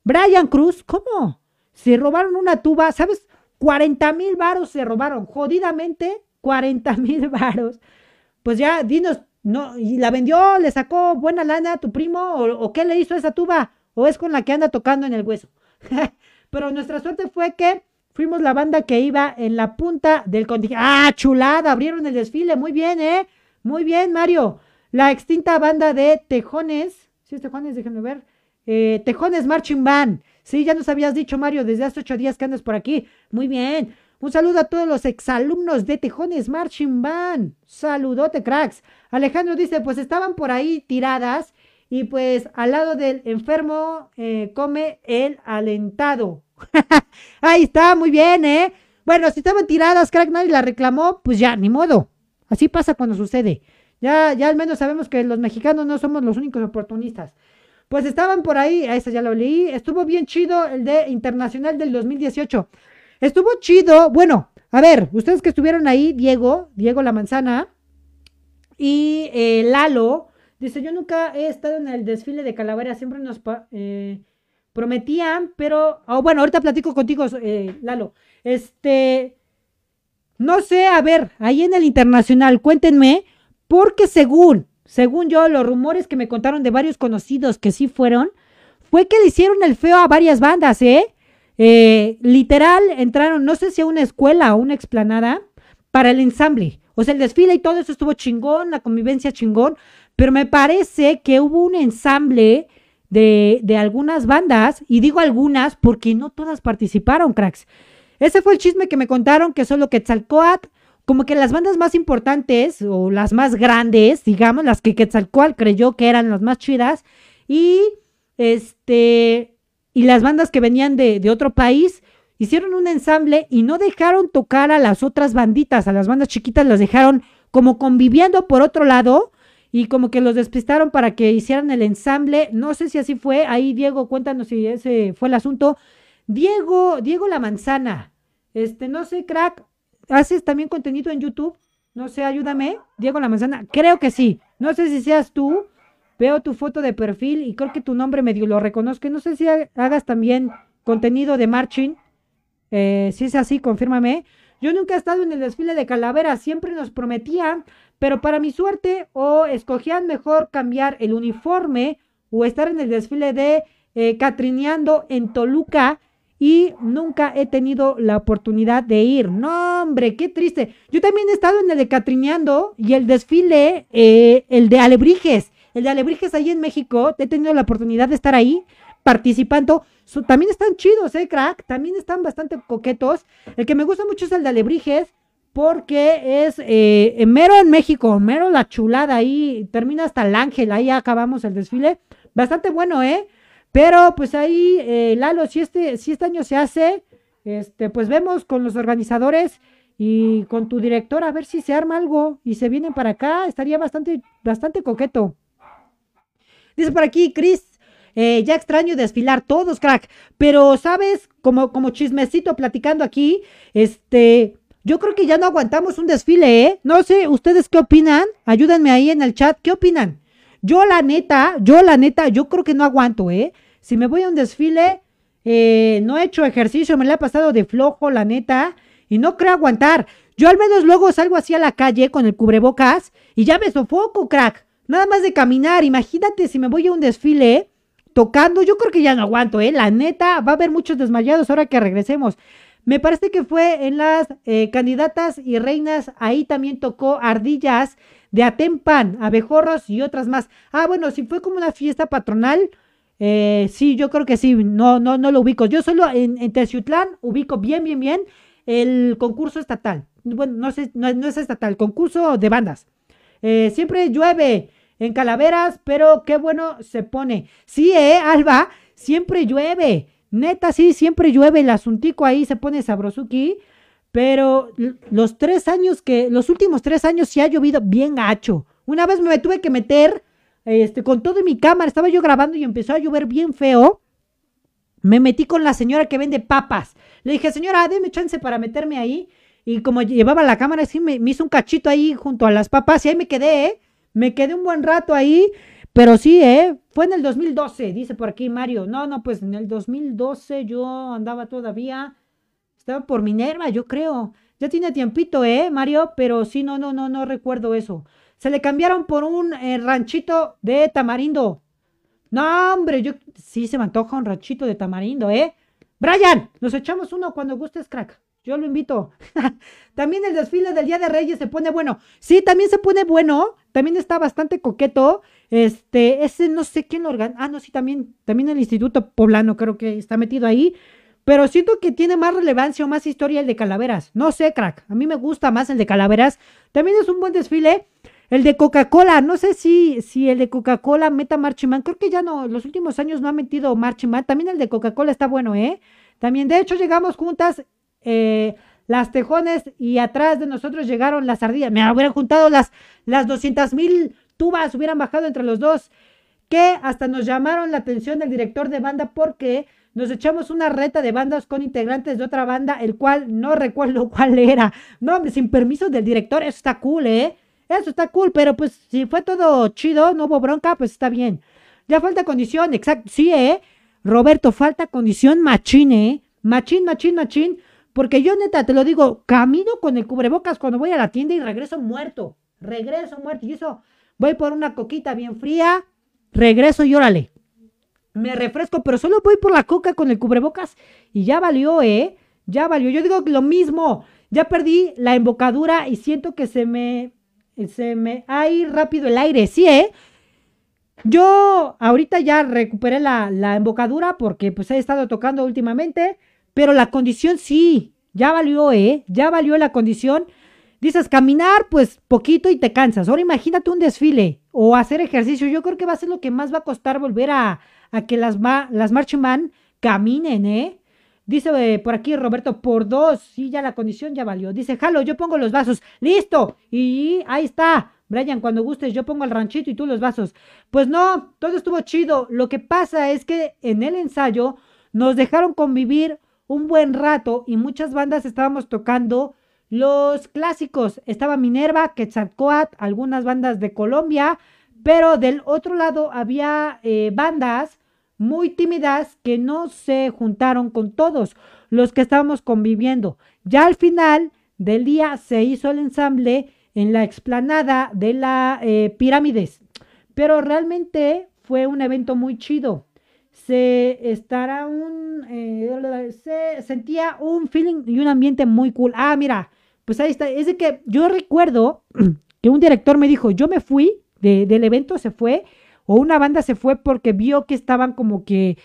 Speaker 1: Brian Cruz, ¿cómo? Se robaron una tuba, ¿sabes? 40 mil varos se robaron, jodidamente, 40 mil varos. Pues ya, dinos, no, y la vendió, le sacó buena lana a tu primo, o, qué le hizo esa tuba, o es con la que anda tocando en el hueso. Pero nuestra suerte fue que fuimos la banda que iba en la punta del contingente. ¡Ah, chulada! Abrieron el desfile, muy bien, ¿eh? Muy bien, Mario. La extinta banda de Tejones, ¿sí es Tejones? Déjenme ver. Eh, Tejones Marching Band. Sí, ya nos habías dicho, Mario, desde hace ocho días que andas por aquí. Muy bien. Un saludo a todos los exalumnos de Tejones Marching Band. Saludote, cracks. Alejandro dice, pues estaban por ahí tiradas y pues al lado del enfermo eh, come el alentado. ahí está, muy bien, ¿eh? Bueno, si estaban tiradas, crack, nadie la reclamó, pues ya, ni modo. Así pasa cuando sucede. Ya, ya al menos sabemos que los mexicanos no somos los únicos oportunistas. Pues estaban por ahí, a esa ya lo leí. Estuvo bien chido el de Internacional del 2018. Estuvo chido. Bueno, a ver, ustedes que estuvieron ahí, Diego, Diego La Manzana y eh, Lalo, dice, yo nunca he estado en el desfile de Calavera, siempre nos eh, prometían, pero, oh, bueno, ahorita platico contigo, eh, Lalo. Este, no sé, a ver, ahí en el internacional, cuéntenme, porque según, según yo, los rumores que me contaron de varios conocidos que sí fueron, fue que le hicieron el feo a varias bandas, ¿eh? Eh, literal, entraron, no sé si a una escuela o una explanada, para el ensamble. O sea, el desfile y todo eso estuvo chingón, la convivencia chingón, pero me parece que hubo un ensamble de, de algunas bandas, y digo algunas porque no todas participaron, cracks. Ese fue el chisme que me contaron, que solo Quetzalcoatl, como que las bandas más importantes o las más grandes, digamos, las que Quetzalcoatl creyó que eran las más chidas, y este, y las bandas que venían de, otro país hicieron un ensamble y no dejaron tocar a las otras banditas, a las bandas chiquitas las dejaron como conviviendo por otro lado y como que los despistaron para que hicieran el ensamble. No sé si así fue. Ahí Diego, cuéntanos si ese fue el asunto. Diego, Diego La Manzana. Este, no sé, crack, ¿haces también contenido en YouTube? No sé, ayúdame. Diego La Manzana. Creo que sí. No sé si seas tú Veo tu foto de perfil y creo que tu nombre medio lo reconozco. No sé si hagas también contenido de marching. Eh, si es así, confírmame. Yo nunca he estado en el desfile de Calavera, siempre nos prometían, pero para mi suerte o escogían mejor cambiar el uniforme o estar en el desfile de eh, Catrineando en Toluca y nunca he tenido la oportunidad de ir. No, hombre, qué triste. Yo también he estado en el de Catrineando y el desfile, eh, el de Alebrijes. El de Alebrijes ahí en México, he tenido la oportunidad de estar ahí, participando. también están chidos, ¿eh, crack? También están bastante coquetos. El que me gusta mucho es el de Alebrijes, porque es eh, mero en México, mero la chulada ahí, termina hasta el ángel, ahí acabamos el desfile. Bastante bueno, ¿eh? Pero pues ahí, eh, Lalo, si este, si este año se hace, este, pues vemos con los organizadores y con tu director a ver si se arma algo y se vienen para acá, estaría bastante, bastante coqueto. Dice por aquí, Chris, eh, ya extraño desfilar todos, crack, pero sabes, como, como chismecito platicando aquí, este, yo creo que ya no aguantamos un desfile, ¿eh? No sé, ¿ustedes qué opinan? Ayúdenme ahí en el chat, ¿qué opinan? Yo la neta, yo la neta, yo creo que no aguanto, ¿eh? Si me voy a un desfile, eh, no he hecho ejercicio, me la he pasado de flojo, la neta y no creo aguantar. Yo al menos luego salgo así a la calle con el cubrebocas y ya me sofoco, crack. Nada más de caminar. Imagínate si me voy a un desfile tocando. Yo creo que ya no aguanto, ¿eh? La neta, va a haber muchos desmayados ahora que regresemos. Me parece que fue en las eh, candidatas y reinas. Ahí también tocó ardillas de Atempan, abejorros y otras más. Ah, bueno, si fue como una fiesta patronal. Eh, sí, yo creo que sí. No, no, no lo ubico. Yo solo en, en Teciutlán ubico bien, bien, bien el concurso estatal. Bueno, no, sé, no, es estatal, concurso de bandas. Eh, siempre llueve en Calaveras, pero qué bueno se pone. Sí, eh, Alba, siempre llueve. Neta, sí, siempre llueve. El asuntico ahí se pone sabrosuki. Pero los tres años que, los últimos tres años sí ha llovido bien gacho. Una vez me tuve que meter, este, con todo mi cámara, estaba yo grabando y empezó a llover bien feo. Me metí con la señora que vende papas. Le dije, señora, déme chance para meterme ahí. Y como llevaba la cámara, sí me, hizo un cachito ahí junto a las papas y ahí me quedé, ¿eh? Me quedé un buen rato ahí. Pero sí, ¿eh? Fue en el 2012, dice por aquí Mario. No, no, pues en el 2012 yo andaba todavía. Estaba por Minerva, yo creo. Ya tiene tiempito, ¿eh, Mario? Pero sí, no, no, no, no recuerdo eso. Se le cambiaron por un eh, ranchito de tamarindo. No, hombre, yo sí se me antoja un ranchito de tamarindo, ¿eh? Brian, nos echamos uno cuando gustes, crack. Yo lo invito. también el desfile del Día de Reyes se pone bueno. Sí, también se pone bueno. También está bastante coqueto. Este, ese no sé quién lo organiza. Ah, no, sí, también, también el Instituto Poblano creo que está metido ahí. Pero siento que tiene más relevancia o más historia el de Calaveras. No sé, crack. A mí me gusta más el de Calaveras. También es un buen desfile. El de Coca-Cola, no sé si, si el de Coca-Cola meta Marchiman. Creo que ya no, los últimos años no ha metido Marchiman. También el de Coca-Cola está bueno, ¿eh? También, de hecho, llegamos juntas eh, las tejones y atrás de nosotros llegaron las ardillas. Me hubieran juntado las, las 200 mil tubas, hubieran bajado entre los dos. Que hasta nos llamaron la atención del director de banda porque nos echamos una reta de bandas con integrantes de otra banda, el cual no recuerdo cuál era. No, hombre, sin permiso del director, eso está cool, ¿eh? Eso está cool, pero pues si fue todo chido, no hubo bronca, pues está bien. Ya falta condición, exacto. Sí, ¿eh? Roberto, falta condición machín, ¿eh? Machín, machín, machín. Porque yo neta, te lo digo, camino con el cubrebocas cuando voy a la tienda y regreso muerto. Regreso muerto. Y eso, voy por una coquita bien fría, regreso y órale. Me refresco, pero solo voy por la coca con el cubrebocas y ya valió, ¿eh? Ya valió. Yo digo lo mismo. Ya perdí la embocadura y siento que se me se me ido rápido el aire, sí, ¿eh? Yo ahorita ya recuperé la, la, embocadura porque pues he estado tocando últimamente, pero la condición sí, ya valió, ¿eh? Ya valió la condición. Dices, caminar pues poquito y te cansas. Ahora imagínate un desfile o hacer ejercicio. Yo creo que va a ser lo que más va a costar volver a, a que las, las marching man caminen, ¿eh? Dice eh, por aquí Roberto, por dos. Sí, ya la condición ya valió. Dice, jalo, yo pongo los vasos. Listo. Y ahí está. Brian, cuando gustes, yo pongo el ranchito y tú los vasos. Pues no, todo estuvo chido. Lo que pasa es que en el ensayo nos dejaron convivir un buen rato y muchas bandas estábamos tocando los clásicos. Estaba Minerva, Quetzalcoatl, algunas bandas de Colombia, pero del otro lado había eh, bandas muy tímidas que no se juntaron con todos los que estábamos conviviendo. Ya al final del día se hizo el ensamble en la explanada de la eh, pirámides, pero realmente fue un evento muy chido. Se estará un, eh, se sentía un feeling y un ambiente muy cool. Ah, mira, pues ahí está. Es de que yo recuerdo que un director me dijo, yo me fui del evento, se fue o una banda se fue porque vio que estaban como que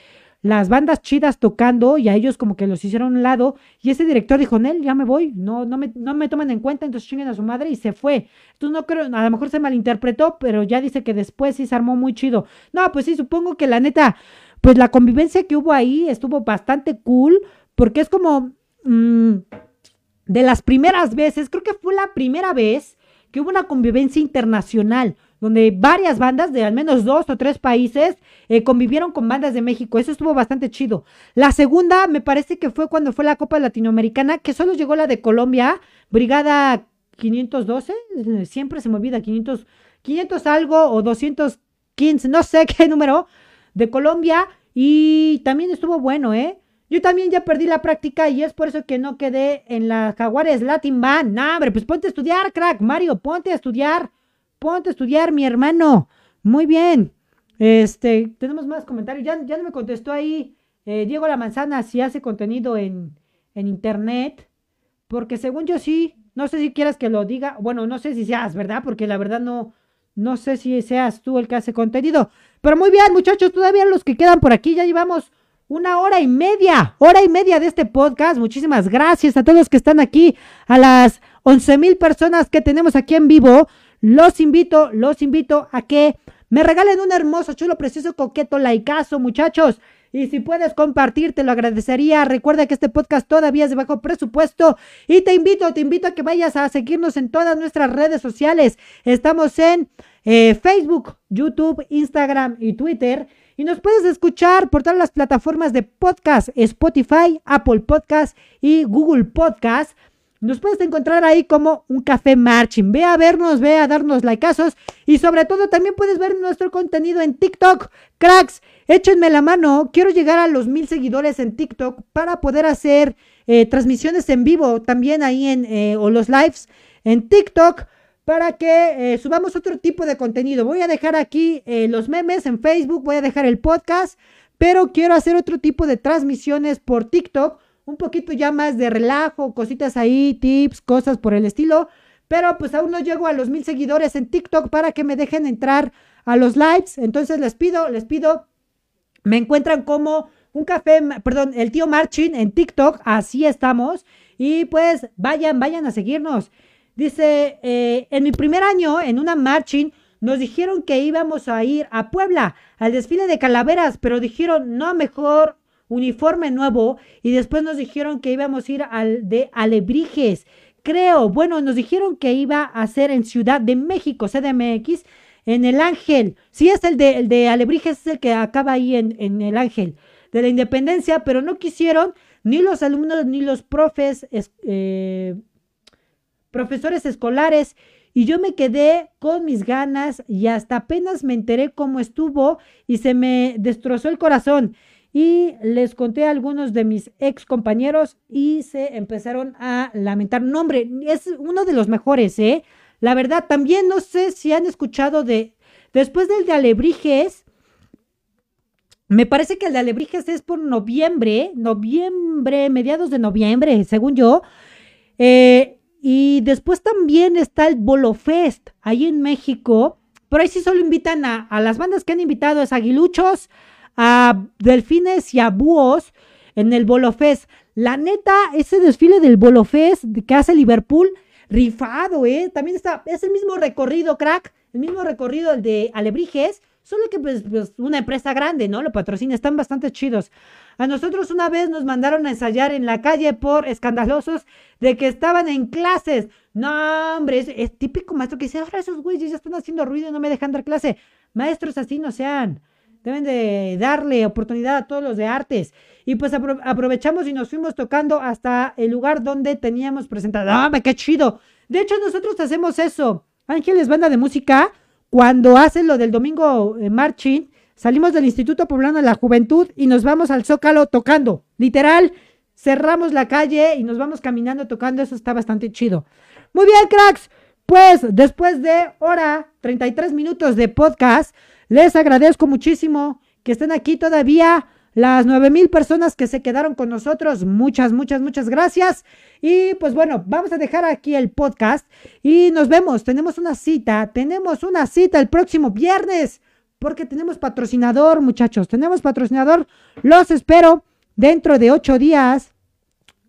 Speaker 1: las bandas chidas tocando y a ellos como que los hicieron a un lado y ese director dijo, Nel, ya me voy, no, no, me, no me toman en cuenta, entonces chinguen a su madre y se fue. Entonces no creo, a lo mejor se malinterpretó, pero ya dice que después sí se armó muy chido. No, pues sí, supongo que la neta, pues la convivencia que hubo ahí estuvo bastante cool, porque es como mm, de las primeras veces, creo que fue la primera vez que hubo una convivencia internacional donde varias bandas de al menos dos o tres países eh, convivieron con bandas de México. Eso estuvo bastante chido. La segunda me parece que fue cuando fue la Copa Latinoamericana, que solo llegó la de Colombia, Brigada 512, eh, siempre se me olvida, 500, 500 algo o 215, no sé qué número, de Colombia. Y también estuvo bueno, ¿eh? Yo también ya perdí la práctica y es por eso que no quedé en la Jaguares Latin Band. Nah, hombre, pues ponte a estudiar, crack. Mario, ponte a estudiar. Ponte a estudiar, mi hermano. Muy bien. Este, tenemos más comentarios. Ya, ya no me contestó ahí eh, Diego La Manzana si hace contenido en, en internet. Porque según yo sí. No sé si quieras que lo diga. Bueno, no sé si seas, ¿verdad? Porque la verdad no, no sé si seas tú el que hace contenido. Pero muy bien, muchachos. Todavía los que quedan por aquí ya llevamos una hora y media, hora y media de este podcast. Muchísimas gracias a todos que están aquí, a las 11 mil personas que tenemos aquí en vivo. Los invito, los invito a que me regalen un hermoso, chulo, precioso, coqueto laicazo, muchachos. Y si puedes compartir, te lo agradecería. Recuerda que este podcast todavía es de bajo presupuesto. Y te invito, te invito a que vayas a seguirnos en todas nuestras redes sociales. Estamos en eh, Facebook, YouTube, Instagram y Twitter. Y nos puedes escuchar por todas las plataformas de podcast, Spotify, Apple Podcast y Google Podcast. Nos puedes encontrar ahí como un café marching. Ve a vernos, ve a darnos likeazos y sobre todo también puedes ver nuestro contenido en TikTok. Cracks, échenme la mano. Quiero llegar a los mil seguidores en TikTok para poder hacer eh, transmisiones en vivo también ahí en eh, o los lives en TikTok para que eh, subamos otro tipo de contenido. Voy a dejar aquí los memes en Facebook, voy a dejar el podcast, pero quiero hacer otro tipo de transmisiones por TikTok, un poquito ya más de relajo, cositas ahí, tips, cosas por el estilo. Pero pues aún no llego a los mil seguidores en TikTok para que me dejen entrar a los lives. Entonces les pido, les pido, me encuentran como un café, perdón, el tío Marchin en TikTok, así estamos. Y pues vayan, vayan a seguirnos. Dice, eh, en mi primer año, en una marching, nos dijeron que íbamos a ir a Puebla, al desfile de calaveras, pero dijeron, no, mejor uniforme nuevo. Y después nos dijeron que íbamos a ir al de Alebrijes. Creo, bueno, nos dijeron que iba a ser en Ciudad de México, CDMX, en el Ángel. Sí, es el de, el de Alebrijes, es el que acaba ahí en, en el Ángel de la Independencia, pero no quisieron ni los alumnos ni los profes eh, profesores escolares y yo me quedé con mis ganas y hasta apenas me enteré cómo estuvo y se me destrozó el corazón. Y les conté a algunos de mis ex compañeros y se empezaron a lamentar. No, hombre, es uno de los mejores, ¿eh? La verdad, también no sé si han escuchado de. Después del de Alebrijes, me parece que el de Alebrijes es por noviembre, noviembre, mediados de noviembre, según yo. Eh, y después también está el Bolo Fest, ahí en México. Pero ahí sí solo invitan a, las bandas que han invitado, es Aguiluchos, a Delfines y a Búhos en el Bolo Fest. La neta, ese desfile del Bolo Fest que hace Liverpool, rifado, ¿eh? También está, es el mismo recorrido, crack, el mismo recorrido el de Alebrijes, solo que pues, pues una empresa grande, ¿no? Lo patrocina, están bastante chidos. A nosotros una vez nos mandaron a ensayar en la calle por escandalosos de que estaban en clases. No, hombre, es, típico maestro que dice, ahora esos güeyes ya están haciendo ruido y no me dejan dar clase. Maestros así no sean. Deben de darle oportunidad a todos los de artes. Y pues aprovechamos y nos fuimos tocando hasta el lugar donde teníamos presentado. ¡Ah, qué chido! De hecho, nosotros hacemos eso. Ángeles Banda de Música, cuando hacen lo del domingo eh, marching, Salimos del Instituto Poblano de la Juventud y nos vamos al Zócalo tocando. Literal, cerramos la calle y nos vamos caminando tocando. Eso está bastante chido. Muy bien, cracks. Pues después de hora 33 minutos de podcast, les agradezco muchísimo que estén aquí todavía. Las nueve mil personas que se quedaron con nosotros, muchas, muchas, muchas gracias. Y pues bueno, vamos a dejar aquí el podcast y nos vemos. Tenemos una cita, tenemos una cita el próximo viernes porque tenemos patrocinador, muchachos. Tenemos patrocinador. Los espero dentro de ocho días.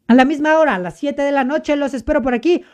Speaker 1: A la misma hora, a las 7 de la noche, los espero por aquí.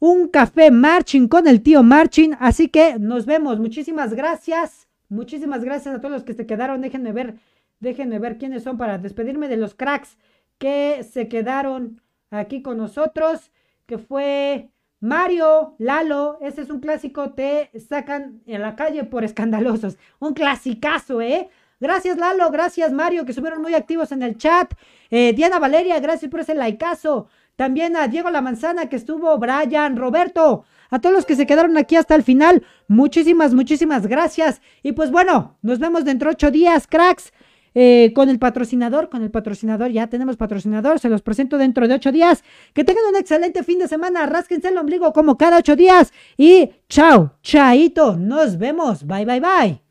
Speaker 1: Un café marching con el tío Marching. Así que nos vemos. Muchísimas gracias. Muchísimas gracias a todos los que se quedaron. Déjenme ver, déjenme ver quiénes son para despedirme de los cracks que se quedaron aquí con nosotros. Que fue Mario, Lalo, ese es un clásico, te sacan en la calle por escandalosos. Un clasicazo, ¿eh? Gracias Lalo, gracias Mario, que estuvieron muy activos en el chat. Eh, Diana Valeria, gracias por ese likeazo. También a Diego La Manzana, que estuvo, Brian, Roberto, a todos los que se quedaron aquí hasta el final. Muchísimas, muchísimas gracias. Y pues bueno, nos vemos dentro de ocho días, cracks. Eh, con el patrocinador, con el patrocinador, ya tenemos patrocinador, se los presento dentro de ocho días. Que tengan un excelente fin de semana, rásquense el ombligo como cada ocho días y chao, chaito, nos vemos, bye, bye, bye.